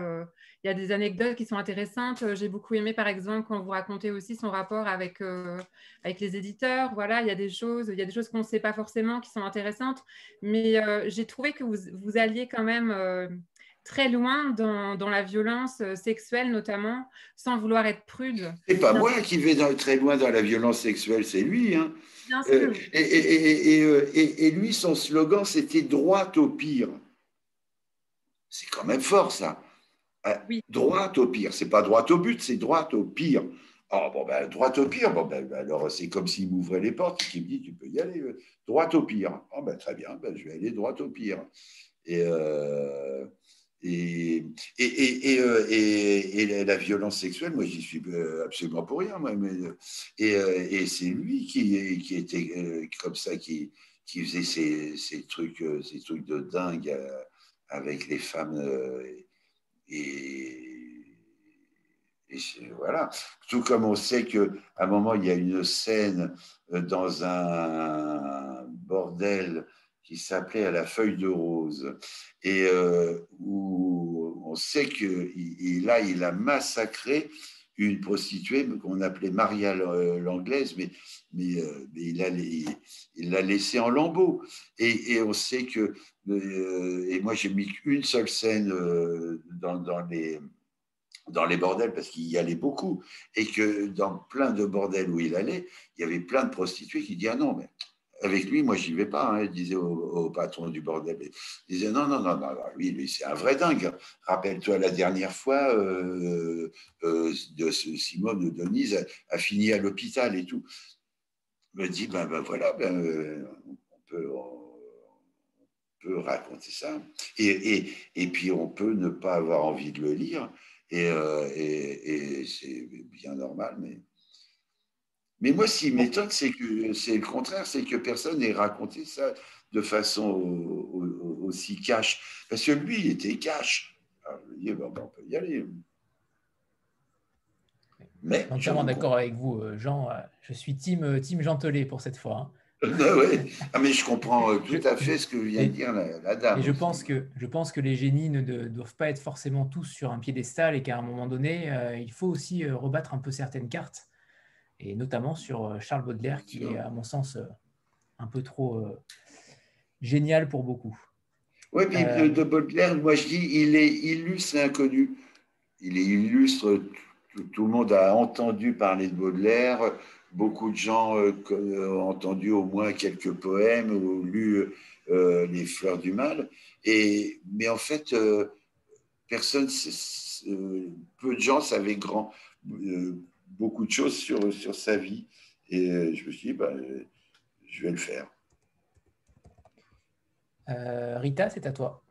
il y a des anecdotes qui sont intéressantes. J'ai beaucoup aimé, par exemple, quand vous racontez aussi son rapport avec, avec les éditeurs. Voilà, il y a des choses, il y a des choses qu'on ne sait pas forcément qui sont intéressantes. Mais j'ai trouvé que vous, vous, alliez quand même très loin dans, la violence euh, sexuelle notamment, sans vouloir être prude. C'est pas moi qui vais très loin dans la violence sexuelle, c'est lui. Hein. Euh, euh, et, lui, son slogan, c'était droit au pire. C'est quand même fort, ça. Droit au pire. C'est pas droit au but, c'est droit au pire. Oh, bon, ben, droit au pire, bon, ben, alors c'est comme s'il m'ouvrait les portes, qui me dit, tu peux y aller, droit au pire. Oh, ben, très bien, ben, je vais aller droit au pire. Et, et, et, et, euh, et, la violence sexuelle, moi, j'y suis euh, absolument pour rien. Moi, mais, euh, et, c'est lui qui, qui était comme ça, qui, qui faisait ces, ces, trucs, ces trucs de dingue avec les femmes. Et, voilà. Tout comme on sait qu'à un moment, il y a une scène dans un bordel qui s'appelait À la feuille de rose, et euh, où on sait que là, il a massacré une prostituée qu'on appelait Maria l'anglaise, mais, mais, euh, il l'a laissée en lambeaux. Et, on sait que, euh, et moi j'ai mis une seule scène dans, dans, les, dans les bordels parce qu'il y allait beaucoup, et que dans plein de bordels où il allait, il y avait plein de prostituées qui disaient Ah non, mais avec lui, moi, j'y vais pas. Hein, disait au, patron du bordel. Il disait non, non, non, non, lui, c'est un vrai dingue. Rappelle-toi la dernière fois euh, euh, de Simone Denise a, fini à l'hôpital et tout. Il me dit ben, ben voilà, ben, euh, on, peut, peut raconter ça. Et, et, et, puis on peut ne pas avoir envie de le lire. Et, et, et c'est bien normal, mais Mais moi, ce qui m'étonne, c'est que c'est le contraire, c'est que personne n'ait raconté ça de façon aussi cash. Parce que lui, il était cash. Alors, je ben, on peut y aller. Mais, entièrement d'accord avec vous, euh, Jean. Euh, je suis team, euh, team Gentelet pour cette fois. Ah, ah, mais je comprends tout à fait ce que vient de dire la, dame. Et je pense, que, je pense que les génies ne doivent pas être forcément tous sur un piédestal et qu'à un moment donné, il faut aussi rebattre un peu certaines cartes, et notamment sur Charles Baudelaire, qui est, à mon sens, un peu trop génial pour beaucoup. Oui, mais de Baudelaire, moi je dis, il est illustre et inconnu. Il est illustre tout, le monde a entendu parler de Baudelaire, beaucoup de gens euh, ont entendu au moins quelques poèmes ou lu euh, Les Fleurs du Mal. Et, mais en fait, euh, personne, peu de gens savaient grand, beaucoup de choses sur, sur sa vie. Et je me suis dit, bah, je vais le faire. Rita, c'est à toi.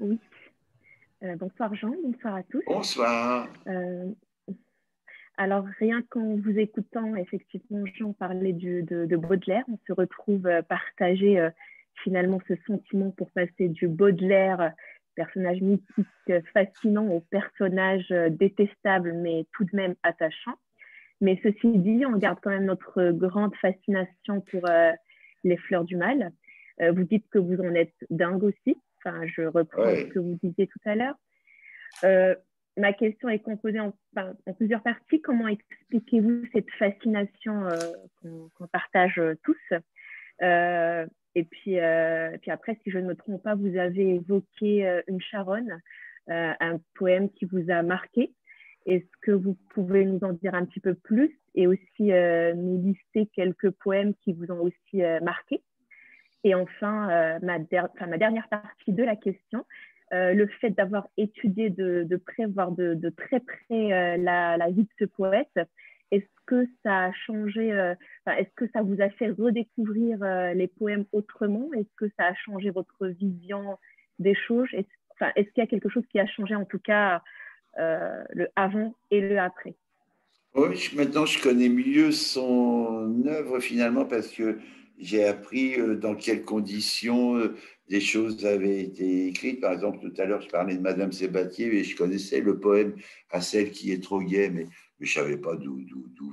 Oui, euh, bonsoir Jean, bonsoir à tous. Bonsoir. Euh, alors rien qu'en vous écoutant, effectivement, Jean parlait de, Baudelaire, on se retrouve euh, partager finalement ce sentiment pour passer du Baudelaire, personnage mythique fascinant, au personnage détestable mais tout de même attachant. Mais ceci dit, on garde quand même notre grande fascination pour les fleurs du mal. vous dites que vous en êtes dingue aussi. Enfin, je reprends ce que vous disiez tout à l'heure. Euh, ma question est composée en, plusieurs parties. Comment expliquez-vous cette fascination euh, qu'on partage tous? Euh, et puis, puis après, si je ne me trompe pas, vous avez évoqué une charonne, un poème qui vous a marqué. Est-ce que vous pouvez nous en dire un petit peu plus et aussi nous lister quelques poèmes qui vous ont aussi marqué? Et enfin, euh, ma, dernière partie de la question, euh, le fait d'avoir étudié de, de, près, voire de, de très près euh, la, la, vie de ce poète, est-ce que ça a changé, est-ce que ça vous a fait redécouvrir les poèmes autrement? Est-ce que ça a changé votre vision des choses? Est-ce est qu'il y a quelque chose qui a changé en tout cas le avant et le après? Oui, maintenant je connais mieux son œuvre finalement parce que j'ai appris euh, dans quelles conditions euh, des choses avaient été écrites. Par exemple, tout à l'heure, je parlais de Madame Sébatier et je connaissais le poème à celle qui est trop gaie, mais, je ne savais pas d'où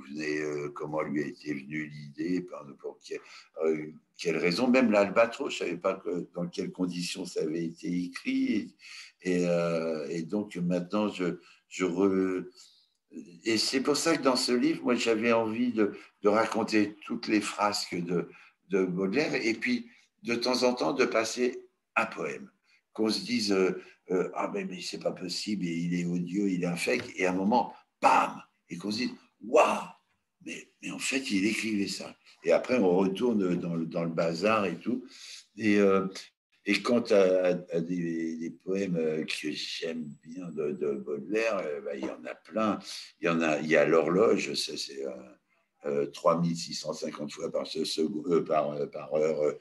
venait, euh, comment lui été venue l'idée, pour quelle, raison. Même l'Albatros, je ne savais pas dans quelles conditions ça avait été écrit. Et, et, donc maintenant, je, je re, et c'est pour ça que dans ce livre, moi, j'avais envie de, de, raconter toutes les frasques de, de Baudelaire, et puis de temps en temps de passer un poème, qu'on se dise euh, euh, ah mais, mais c'est pas possible, et il est odieux, il est infect, et à un moment, bam, et qu'on se dise waouh, mais, mais en fait il écrivait ça. Et après on retourne dans le, dans le bazar et tout. Et, euh, et quant à, des, poèmes que j'aime bien de, de Baudelaire, bah, il y en a plein. Il y en a, il y a l'horloge, c'est 3650 euh, fois par, euh, par, euh, par heure,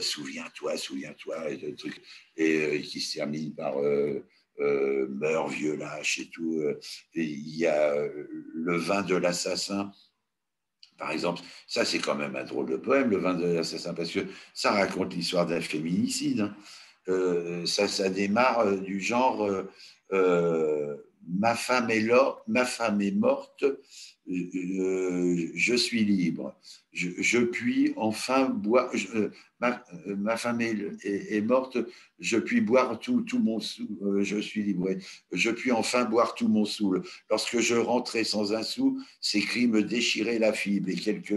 souviens-toi, souviens-toi, et, et qui se termine par meurs, vieux lâche et tout. il y a le vin de l'assassin. Par exemple, ça c'est quand même un drôle de poème, le vin de l'assassin, parce que ça raconte l'histoire d'un féminicide. Hein. ça, ça démarre du genre ma femme est ma femme est morte, euh, je suis libre. Je, puis enfin boire. Euh, ma, femme est, morte. Je puis boire tout, mon sou. Euh, je suis libre. Je puis enfin boire tout mon soul. Lorsque je rentrais sans un sou, ces cris me déchiraient la fibre. Et quelques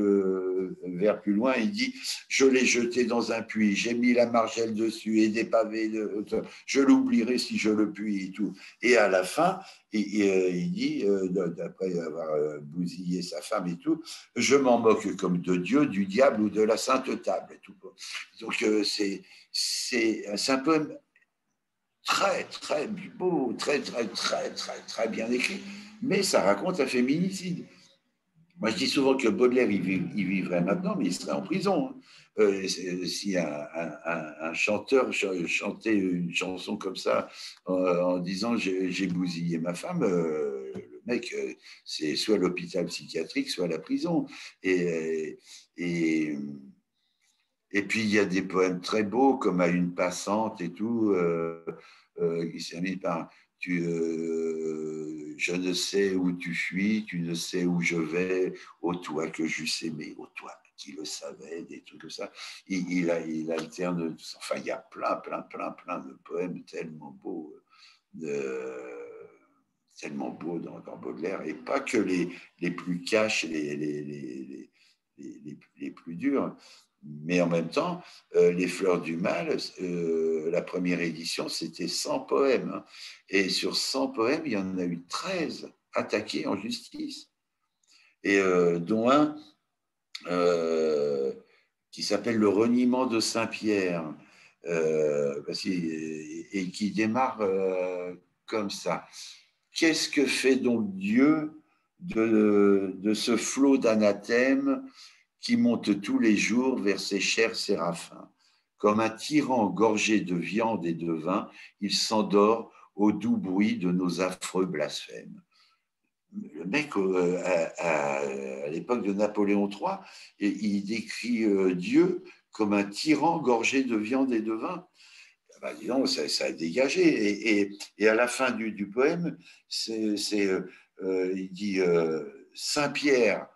vers plus loin, il dit Je l'ai jeté dans un puits. J'ai mis la margelle dessus et des pavés. Je l'oublierai si je le puis et tout. Et à la fin, il, dit, d'après avoir bousillé sa femme et tout, je m'en moque comme de Dieu, du diable ou de la sainte table. Tout. Donc euh, c'est un poème très, très beau, très, très, très, très, très bien écrit, mais ça raconte un féminicide. Moi, je dis souvent que Baudelaire, il, vivrait maintenant, mais il serait en prison. Hein. Euh, si un, chanteur chantait une chanson comme ça en, disant j'ai bousillé ma femme, euh, mec, c'est soit l'hôpital psychiatrique, soit la prison. Et, et, et puis, il y a des poèmes très beaux, comme À une passante et tout, qui s'est mis par tu, Je ne sais où tu fuis, tu ne sais où je vais, ô toi que j'eusse aimé, ô toi qui le savait, des trucs comme ça. Il, il alterne, enfin, il y a plein, plein, plein, plein de poèmes tellement beaux, de, tellement beaux dans, Baudelaire, et pas que les, les plus cash, les, les, les, les, plus durs. Mais en même temps, euh, Les Fleurs du Mal, euh, la première édition, c'était 100 poèmes. Hein. Et sur 100 poèmes, il y en a eu 13 attaqués en justice. Et euh, dont un qui s'appelle Le reniement de Saint-Pierre, et qui démarre comme ça. Qu'est-ce que fait donc Dieu de, ce flot d'anathèmes qui monte tous les jours vers ses chers séraphins? Comme un tyran gorgé de viande et de vin, il s'endort au doux bruit de nos affreux blasphèmes le mec, euh, à, l'époque de Napoléon III, il décrit euh, Dieu comme un tyran gorgé de viande et de vin. Ah bah, disons, ça, a dégagé. Et, à la fin du, poème, c'est, euh, il dit Saint Pierre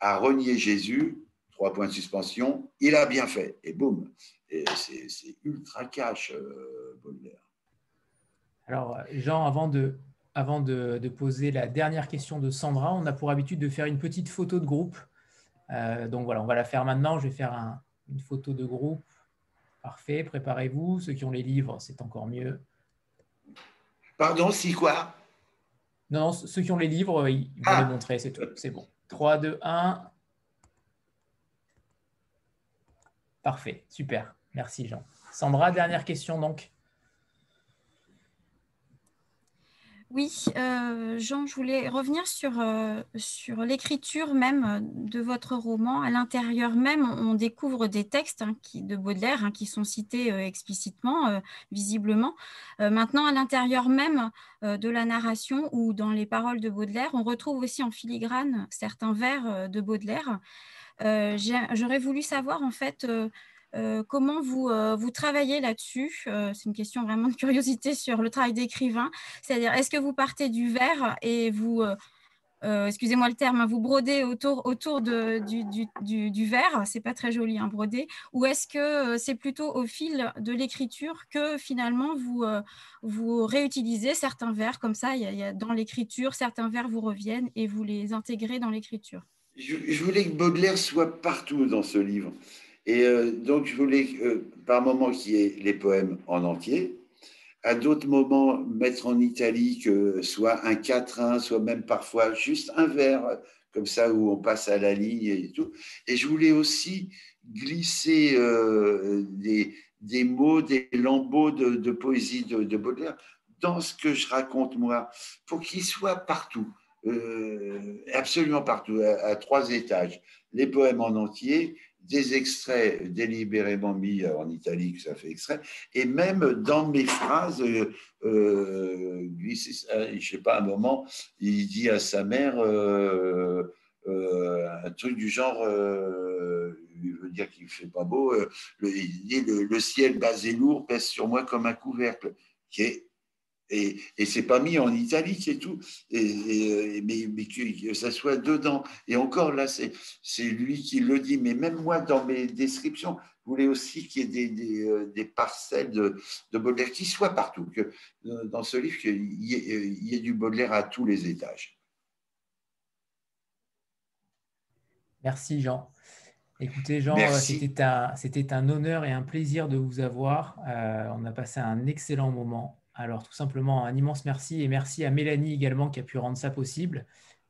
a renié Jésus, trois points de suspension, il a bien fait. Et boum. Et c'est, ultra cash, Baudelaire. Alors, Jean, avant de, avant de, poser la dernière question de Sandra, on a pour habitude de faire une petite photo de groupe. Euh, donc voilà, on va la faire maintenant. Je vais faire une photo de groupe. Parfait, préparez-vous. Ceux qui ont les livres, c'est encore mieux. Pardon, si quoi? Non, ceux qui ont les livres, ils vont ah. les montrer, c'est tout. C'est bon. 3, 2, 1. Parfait, super. Merci Jean. Sandra, dernière question donc. Oui, euh, Jean, je voulais revenir sur, euh, sur l'écriture même de votre roman. À l'intérieur même, on découvre des textes hein, de Baudelaire hein, qui sont cités euh, explicitement, visiblement. maintenant, à l'intérieur même de la narration ou dans les paroles de Baudelaire, on retrouve aussi en filigrane certains vers de Baudelaire. J'aurais voulu savoir en fait euh, comment vous, euh, vous travaillez là-dessus? Euh, C'est une question vraiment de curiosité sur le travail d'écrivain. C'est-à-dire, est-ce que vous partez du verre et vous, excusez-moi le terme, vous brodez autour, autour de, du, du, du, verre C'est pas très joli, hein, broder. Ou est-ce que c'est plutôt au fil de l'écriture que finalement vous, vous réutilisez certains vers comme ça? Y a, Dans l'écriture, certains vers vous reviennent et vous les intégrez dans l'écriture je voulais que Baudelaire soit partout dans ce livre. Et euh, donc, je voulais, euh, par moment, qu'il y ait les poèmes en entier. À d'autres moments, mettre en italique euh, soit un quatrain, soit même parfois juste un vers, comme ça, où on passe à la ligne et tout. Et je voulais aussi glisser des, des, mots, des lambeaux de, poésie de, Baudelaire dans ce que je raconte moi, pour qu'il soit partout. absolument partout, à, trois étages. Les poèmes en entier, des extraits délibérément mis en italique, ça fait extrait, et même dans mes phrases, euh, euh je ne sais pas, un moment, il dit à sa mère euh, euh, un truc du genre, il veut dire qu'il fait pas beau, le, il dit le, ciel bas et lourd pèse sur moi comme un couvercle, qui est et, et c'est pas mis en italique et tout, et, mais, mais, que, ça soit dedans. Et encore là, c'est lui qui le dit. Mais même moi, dans mes descriptions, je voulais aussi qu'il y ait des, des, euh, des, parcelles de, de Baudelaire qui soient partout, que dans ce livre, qu'il y, y, ait du Baudelaire à tous les étages. Merci Jean. Écoutez Jean, c'était un, un, honneur et un plaisir de vous avoir. Euh, on a passé un excellent moment. Alors, tout simplement, un immense merci et merci à Mélanie également qui a pu rendre ça possible.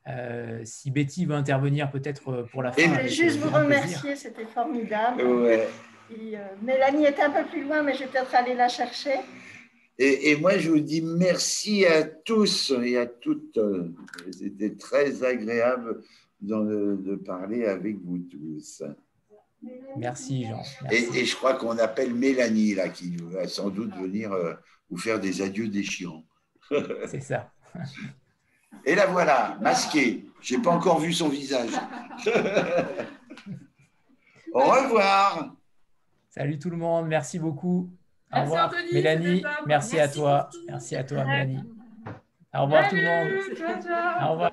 Euh, si Betty veut intervenir peut-être euh, pour la fin. Je voulais juste vous remercier, c'était formidable. Et, euh, Mélanie était un peu plus loin, mais je vais peut-être aller la chercher. Et, moi, je vous dis merci à tous et à toutes. C'était très agréable de, parler avec vous tous. Merci, Jean. Et, je crois qu'on appelle Mélanie, là, qui va sans doute venir ou faire des adieux déchirants. C'est ça. Et la voilà, masquée. Je n'ai pas encore vu son visage. Au revoir. Salut tout le monde, merci beaucoup. Au revoir. Mélanie, merci, à toi. Merci à toi, Mélanie. Au revoir tout le monde. Au revoir.